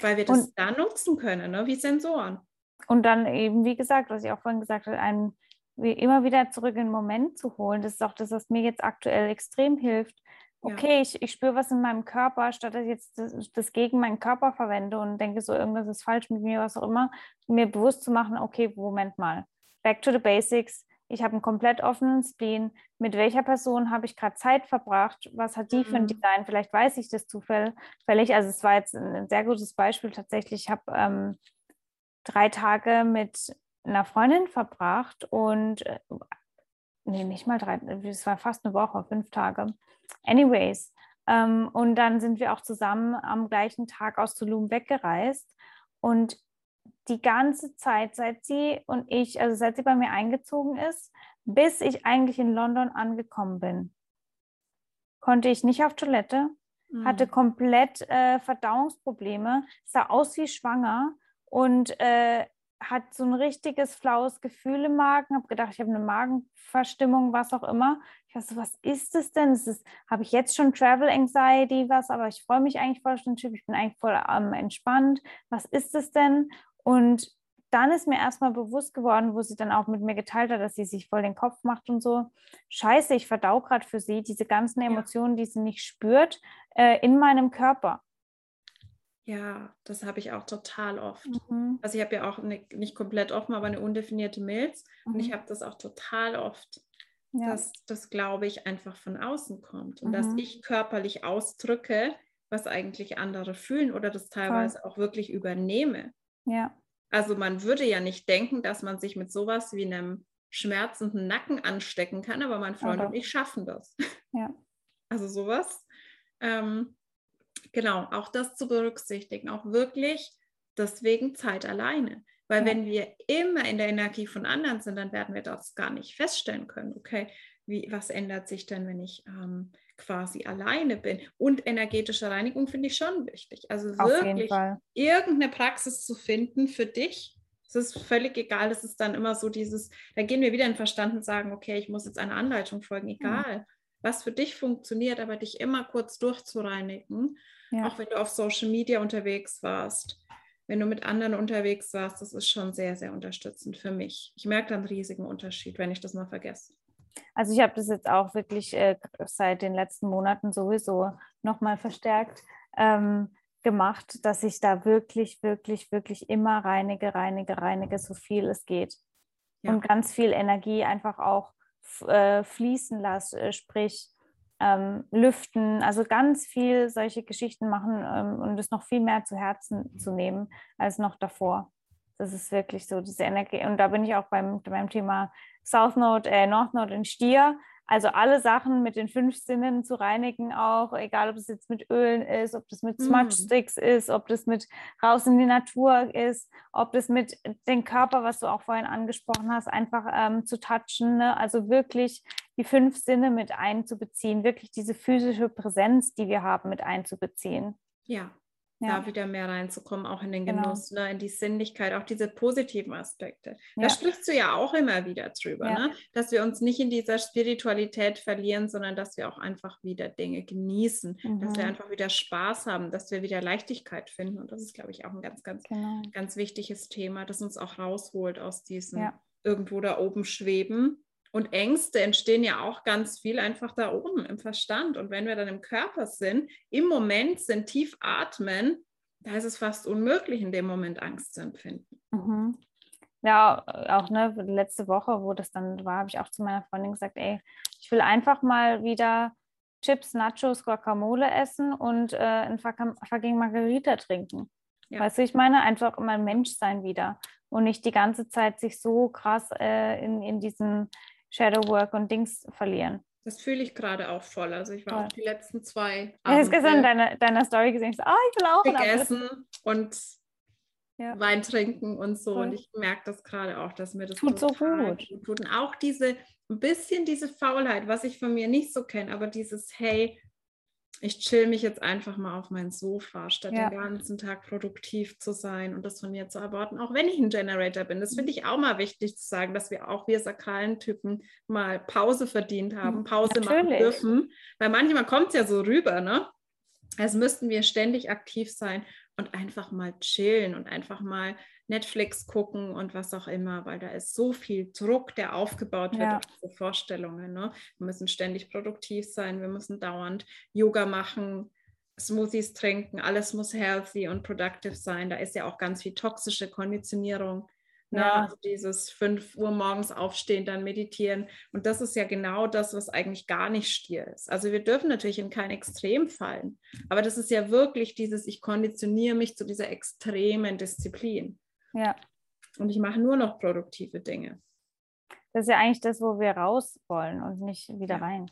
weil wir das und, dann nutzen können, ne? wie Sensoren. Und dann eben, wie gesagt, was ich auch vorhin gesagt habe, einen immer wieder zurück in den Moment zu holen. Das ist auch das, was mir jetzt aktuell extrem hilft. Okay, ja. ich, ich spüre was in meinem Körper, statt dass ich jetzt das, das, gegen meinen Körper verwende und denke so, irgendwas ist falsch mit mir, was auch immer, mir bewusst zu machen, okay, Moment mal, back to the basics. Ich habe einen komplett offenen Spleen. Mit welcher Person habe ich gerade Zeit verbracht? Was hat die mhm. für ein mhm. Design? Vielleicht weiß ich das zufällig. Also es war jetzt ein sehr gutes Beispiel tatsächlich. Ich habe ähm, drei Tage mit einer Freundin verbracht und äh, nee, nicht mal drei, es war fast eine Woche, fünf Tage. Anyways, ähm, und dann sind wir auch zusammen am gleichen Tag aus Tulum weggereist und die ganze Zeit, seit sie und ich, also seit sie bei mir eingezogen ist, bis ich eigentlich in London angekommen bin, konnte ich nicht auf Toilette, mhm. hatte komplett äh, Verdauungsprobleme, sah aus wie schwanger und äh, hat so ein richtiges flaues Gefühl im Magen, habe gedacht, ich habe eine Magenverstimmung, was auch immer. Ich dachte, was ist das denn? Das habe ich jetzt schon Travel Anxiety, was, aber ich freue mich eigentlich voll schon Typ, ich bin eigentlich voll ähm, entspannt. Was ist das denn? Und dann ist mir erstmal bewusst geworden, wo sie dann auch mit mir geteilt hat, dass sie sich voll den Kopf macht und so. Scheiße, ich verdau gerade für sie diese ganzen Emotionen, die sie nicht spürt, äh, in meinem Körper. Ja, das habe ich auch total oft. Mhm. Also ich habe ja auch eine, nicht komplett offen, aber eine undefinierte Milz. Mhm. Und ich mhm. habe das auch total oft, ja. dass das, glaube ich, einfach von außen kommt. Und mhm. dass ich körperlich ausdrücke, was eigentlich andere fühlen oder das teilweise Voll. auch wirklich übernehme. Ja. Also man würde ja nicht denken, dass man sich mit sowas wie einem schmerzenden Nacken anstecken kann, aber mein Freund aber. und ich schaffen das. Ja. Also sowas. Ähm, genau, auch das zu berücksichtigen, auch wirklich deswegen Zeit alleine. Weil ja. wenn wir immer in der Energie von anderen sind, dann werden wir das gar nicht feststellen können. Okay, wie, was ändert sich denn, wenn ich ähm, quasi alleine bin? Und energetische Reinigung finde ich schon wichtig. Also Auf wirklich irgendeine Praxis zu finden für dich. Es ist völlig egal, es ist dann immer so dieses, da gehen wir wieder in Verstand und sagen, okay, ich muss jetzt einer Anleitung folgen, egal. Mhm was für dich funktioniert, aber dich immer kurz durchzureinigen, ja. auch wenn du auf Social Media unterwegs warst, wenn du mit anderen unterwegs warst, das ist schon sehr, sehr unterstützend für mich. Ich merke dann einen riesigen Unterschied, wenn ich das mal vergesse. Also ich habe das jetzt auch wirklich äh, seit den letzten Monaten sowieso nochmal verstärkt ähm, gemacht, dass ich da wirklich, wirklich, wirklich immer reinige, reinige, reinige, so viel es geht. Ja. Und ganz viel Energie einfach auch äh, fließen lasse, äh, sprich ähm, lüften, also ganz viel solche Geschichten machen ähm, und es noch viel mehr zu Herzen zu nehmen als noch davor. Das ist wirklich so diese Energie. Und da bin ich auch beim, beim Thema South Node, äh, North Node in Stier. Also alle Sachen mit den fünf Sinnen zu reinigen, auch egal, ob es jetzt mit Ölen ist, ob das mit Smudge mm. Sticks ist, ob das mit raus in die Natur ist, ob das mit dem Körper, was du auch vorhin angesprochen hast, einfach ähm, zu touchen. Ne? Also wirklich die fünf Sinne mit einzubeziehen, wirklich diese physische Präsenz, die wir haben, mit einzubeziehen. Ja, ja. da wieder mehr reinzukommen, auch in den genau. Genuss, genau. ne, in die Sinnlichkeit, auch diese positiven Aspekte. Ja. Da sprichst du ja auch immer wieder drüber, ja. ne? dass wir uns nicht in dieser Spiritualität verlieren, sondern dass wir auch einfach wieder Dinge genießen, mhm. dass wir mhm. einfach wieder Spaß haben, dass wir wieder Leichtigkeit finden. Und das ist, glaube ich, auch ein ganz, ganz, genau. ganz wichtiges Thema, das uns auch rausholt aus diesem irgendwo da oben schweben und Ängste entstehen ja auch ganz viel einfach da oben im Verstand. Und wenn wir dann im Körper sind, im Moment sind, tief atmen, da ist es fast unmöglich, in dem Moment Angst zu empfinden. Mhm. Ja, auch ne, letzte Woche, wo das dann war, habe ich auch zu meiner Freundin gesagt, ey, ich will einfach mal wieder Chips, Nachos, Guacamole essen und äh, ein fucking Margarita trinken. Ja. Weißt du, ich meine, einfach immer Mensch sein wieder und nicht die ganze Zeit sich so krass äh, in, in Shadowwork und Dings verlieren. Das fühle ich gerade auch voll. Also ich war Toll. auch die letzten zwei Abende. Ich habe gestern deine, deiner Story gesehen. Ich so, oh, ich will auch essen und ja. Wein trinken und so. Toll. Und ich merke das gerade auch, dass mir das tut so gut. tut. Und auch diese, ein bisschen diese Faulheit, was ich von mir nicht so kenne, aber dieses, hey, ich chill mich jetzt einfach mal auf mein Sofa, statt Ja. den ganzen Tag produktiv zu sein und das von mir zu erwarten, auch wenn ich ein Generator bin. Das finde ich auch mal wichtig zu sagen, dass wir auch wir sakralen Typen mal Pause verdient haben, Pause machen Natürlich. dürfen. Weil manchmal kommt es ja so rüber, ne? Als müssten wir ständig aktiv sein und einfach mal chillen und einfach mal Netflix gucken und was auch immer, weil da ist so viel Druck, der aufgebaut wird Ja. auf diese Vorstellungen. Ne? Wir müssen ständig produktiv sein, wir müssen dauernd Yoga machen, Smoothies trinken, alles muss healthy und productive sein. Da ist ja auch ganz viel toxische Konditionierung. Ne? Ja. Also dieses 5 Uhr morgens aufstehen, dann meditieren. Und das ist ja genau das, was eigentlich gar nicht Stier ist. Also wir dürfen natürlich in kein Extrem fallen. Aber das ist ja wirklich dieses, ich konditioniere mich zu dieser extremen Disziplin. Ja, Und ich mache nur noch produktive Dinge. das ist ja eigentlich das, wo wir raus wollen und nicht wieder Ja. rein.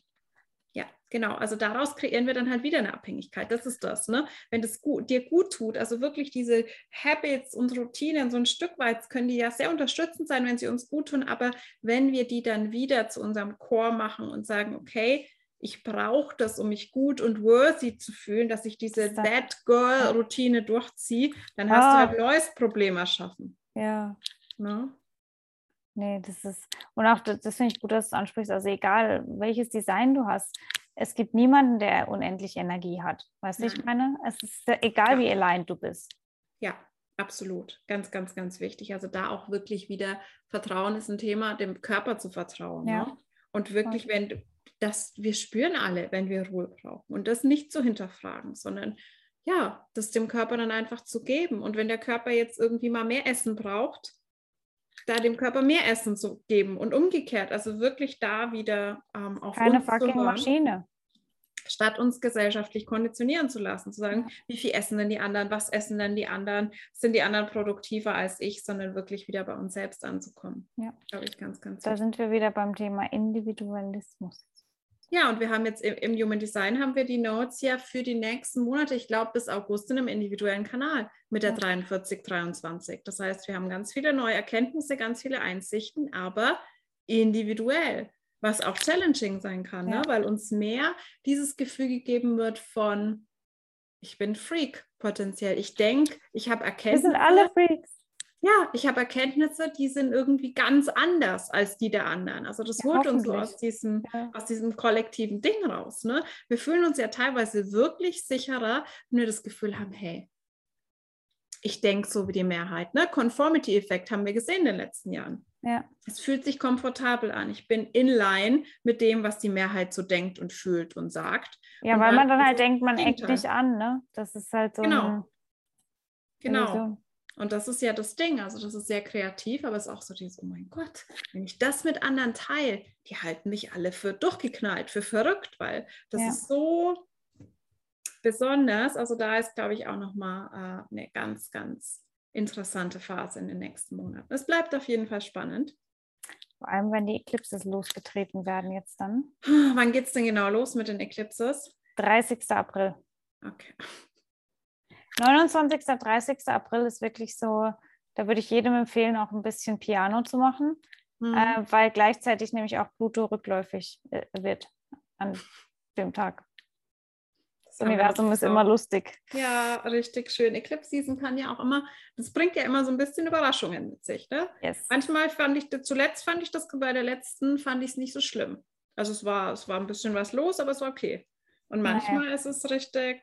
Ja, genau. Also daraus kreieren wir dann halt wieder eine Abhängigkeit. Das ist das, ne? Wenn das gut, dir gut tut, also wirklich diese Habits und Routinen, so ein Stück weit können die ja sehr unterstützend sein, wenn sie uns gut tun, aber wenn wir die dann wieder zu unserem Core machen und sagen, okay, ich brauche das, um mich gut und worthy zu fühlen, dass ich diese That Girl-Routine durchziehe, dann hast Ah. du halt ein neues Problem erschaffen. Ja. Ne? Nee, das ist, und auch das, das finde ich gut, dass du ansprichst. Also egal, welches Design du hast, es gibt niemanden, der unendlich Energie hat. Weißt du, ich Nein. meine? Es ist egal, Ja. wie aligned du bist. Ja, absolut. Ganz, ganz, ganz wichtig. Also da auch wirklich wieder Vertrauen ist ein Thema, dem Körper zu vertrauen. Ja. Ne? Und wirklich, wenn du- das, wir spüren alle, wenn wir Ruhe brauchen. Und das nicht zu hinterfragen, sondern ja, das dem Körper dann einfach zu geben. Und wenn der Körper jetzt irgendwie mal mehr Essen braucht, da dem Körper mehr Essen zu geben und umgekehrt. Also wirklich da wieder ähm, auf Keine uns zu fucking hören Maschine. statt uns gesellschaftlich konditionieren zu lassen, zu sagen, wie viel essen denn die anderen, was essen denn die anderen, sind die anderen produktiver als ich, sondern wirklich wieder bei uns selbst anzukommen. Ja. Glaube ich ganz, ganz Da wichtig. sind wir wieder beim Thema Individualismus. Ja, und wir haben jetzt im, Human Design haben wir die Notes ja für die nächsten Monate, ich glaube bis August in einem individuellen Kanal mit der Ja. 4323. Das heißt, wir haben ganz viele neue Erkenntnisse, ganz viele Einsichten, aber individuell, was auch challenging sein kann, Ja. ne? weil uns mehr dieses Gefühl gegeben wird von, ich bin Freak potenziell. Ich denke, ich habe Wir Erkenntnisse. sind alle Freaks. Ja, ich habe Erkenntnisse, die sind irgendwie ganz anders als die der anderen. Also das Ja, holt uns so aus diesem, Ja. aus diesem kollektiven Ding raus. Ne? Wir fühlen uns ja teilweise wirklich sicherer, wenn wir das Gefühl haben, hey, ich denke so wie die Mehrheit. Ne? Conformity-Effekt haben wir gesehen in den letzten Jahren. Ja. Es fühlt sich komfortabel an. Ich bin in line mit dem, was die Mehrheit so denkt und fühlt und sagt. ja, Und weil man dann halt denkt, man eckt nicht an, ne? Das ist halt so Genau. Genau. Und das ist ja das Ding. Also das ist sehr kreativ, aber es ist auch so dieses, oh mein Gott, wenn ich das mit anderen teile, die halten mich alle für durchgeknallt, für verrückt, weil das Ja. ist so besonders. Also da ist, glaube ich, auch nochmal äh, eine ganz, ganz interessante Phase in den nächsten Monaten. Es bleibt auf jeden Fall spannend. Vor allem, wenn die Eclipses losgetreten werden jetzt dann. Wann geht es denn genau los mit den Eclipses? 30. April. Okay. 29. 30. April ist wirklich so, da würde ich jedem empfehlen, auch ein bisschen Piano zu machen, Mhm. äh, weil gleichzeitig nämlich auch Pluto rückläufig äh, wird an dem Tag. Das Universum ist immer lustig. Ja, richtig schön. Eclipse Season kann ja auch immer, das bringt ja immer so ein bisschen Überraschungen mit sich. Ne? Yes. Manchmal fand ich, zuletzt fand ich das, bei der letzten fand ich es nicht so schlimm. Also es war, es war ein bisschen was los, aber es war okay. Und Naja. manchmal ist es richtig,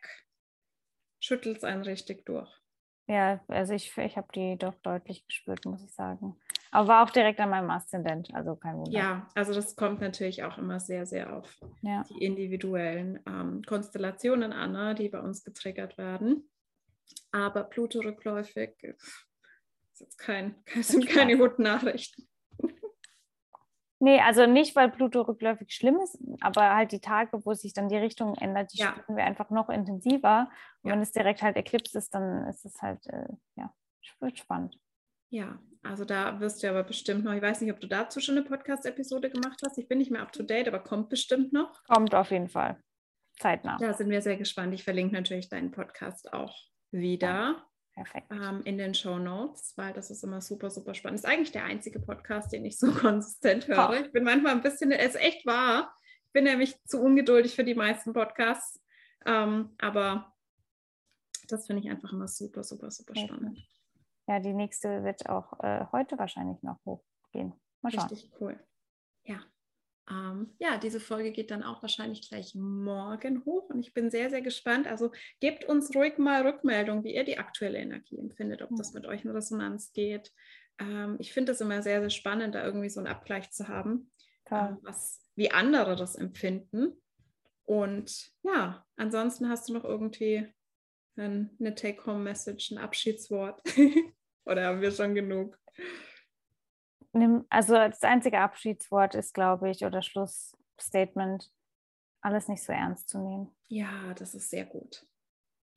schüttelt es einen richtig durch. Ja, also ich, ich habe die doch deutlich gespürt, muss ich sagen. Aber war auch direkt an meinem Aszendent, also kein Wunder. Ja, also das kommt natürlich auch immer sehr, sehr auf Ja. die individuellen ähm, Konstellationen an, ne, die bei uns getriggert werden. Aber Pluto rückläufig ist jetzt kein, das sind keine guten Nachrichten. Nee, also nicht, weil Pluto rückläufig schlimm ist, aber halt die Tage, wo sich dann die Richtung ändert, die Ja. spüren wir einfach noch intensiver. Und Ja. wenn es direkt halt Eclipse ist, dann ist es halt, äh, ja, wird spannend. Ja, also da wirst du aber bestimmt noch, ich weiß nicht, ob du dazu schon eine Podcast-Episode gemacht hast. Ich bin nicht mehr up to date, aber kommt bestimmt noch. Kommt auf jeden Fall. Zeitnah. Da sind wir sehr gespannt. Ich verlinke natürlich deinen Podcast auch wieder Perfekt. ähm, in den Show Notes, weil das ist immer super, super spannend. Ist eigentlich der einzige Podcast, den ich so konsistent höre. Ha. Ich bin manchmal ein bisschen, es ist echt wahr. Ich bin nämlich zu ungeduldig für die meisten Podcasts. Ähm, aber das finde ich einfach immer super, super, super spannend. Ja, die nächste wird auch äh, heute wahrscheinlich noch hochgehen. Mal schauen. Richtig cool. Ja. Ähm, ja, diese Folge geht dann auch wahrscheinlich gleich morgen hoch und ich bin sehr, sehr gespannt. Also gebt uns ruhig mal Rückmeldung, wie ihr die aktuelle Energie empfindet, ob das mit euch in Resonanz geht. Ähm, ich finde es immer sehr, sehr spannend, da irgendwie so einen Abgleich zu haben, äh, was, wie andere das empfinden. Und ja, ansonsten hast du noch irgendwie eine Take-Home-Message, ein Abschiedswort? Oder haben wir schon genug? Also das einzige Abschiedswort ist, glaube ich, oder Schlussstatement, alles nicht so ernst zu nehmen. Ja, das ist sehr gut.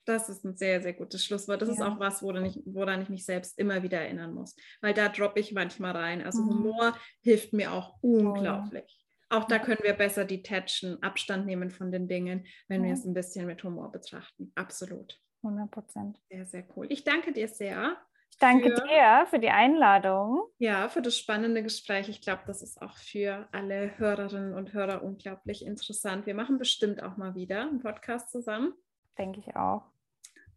Das ist ein sehr, sehr gutes Schlusswort. Das ja. ist auch was, woran ich, woran ich mich selbst immer wieder erinnern muss. Weil da droppe ich manchmal rein. Also mhm. Humor hilft mir auch unglaublich. Oh. Auch da können wir besser detachen, Abstand nehmen von den Dingen, wenn mhm. wir es ein bisschen mit Humor betrachten. Absolut. 100 Prozent. Sehr, sehr cool. Ich danke dir sehr. Ich danke für, dir für die Einladung. Ja, für das spannende Gespräch. Ich glaube, das ist auch für alle Hörerinnen und Hörer unglaublich interessant. Wir machen bestimmt auch mal wieder einen Podcast zusammen. Denke ich auch.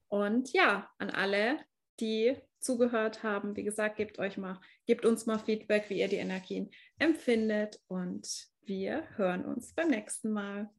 Und ja, an alle, die zugehört haben, wie gesagt, gebt euch mal, gebt uns mal Feedback, wie ihr die Energien empfindet und wir hören uns beim nächsten Mal.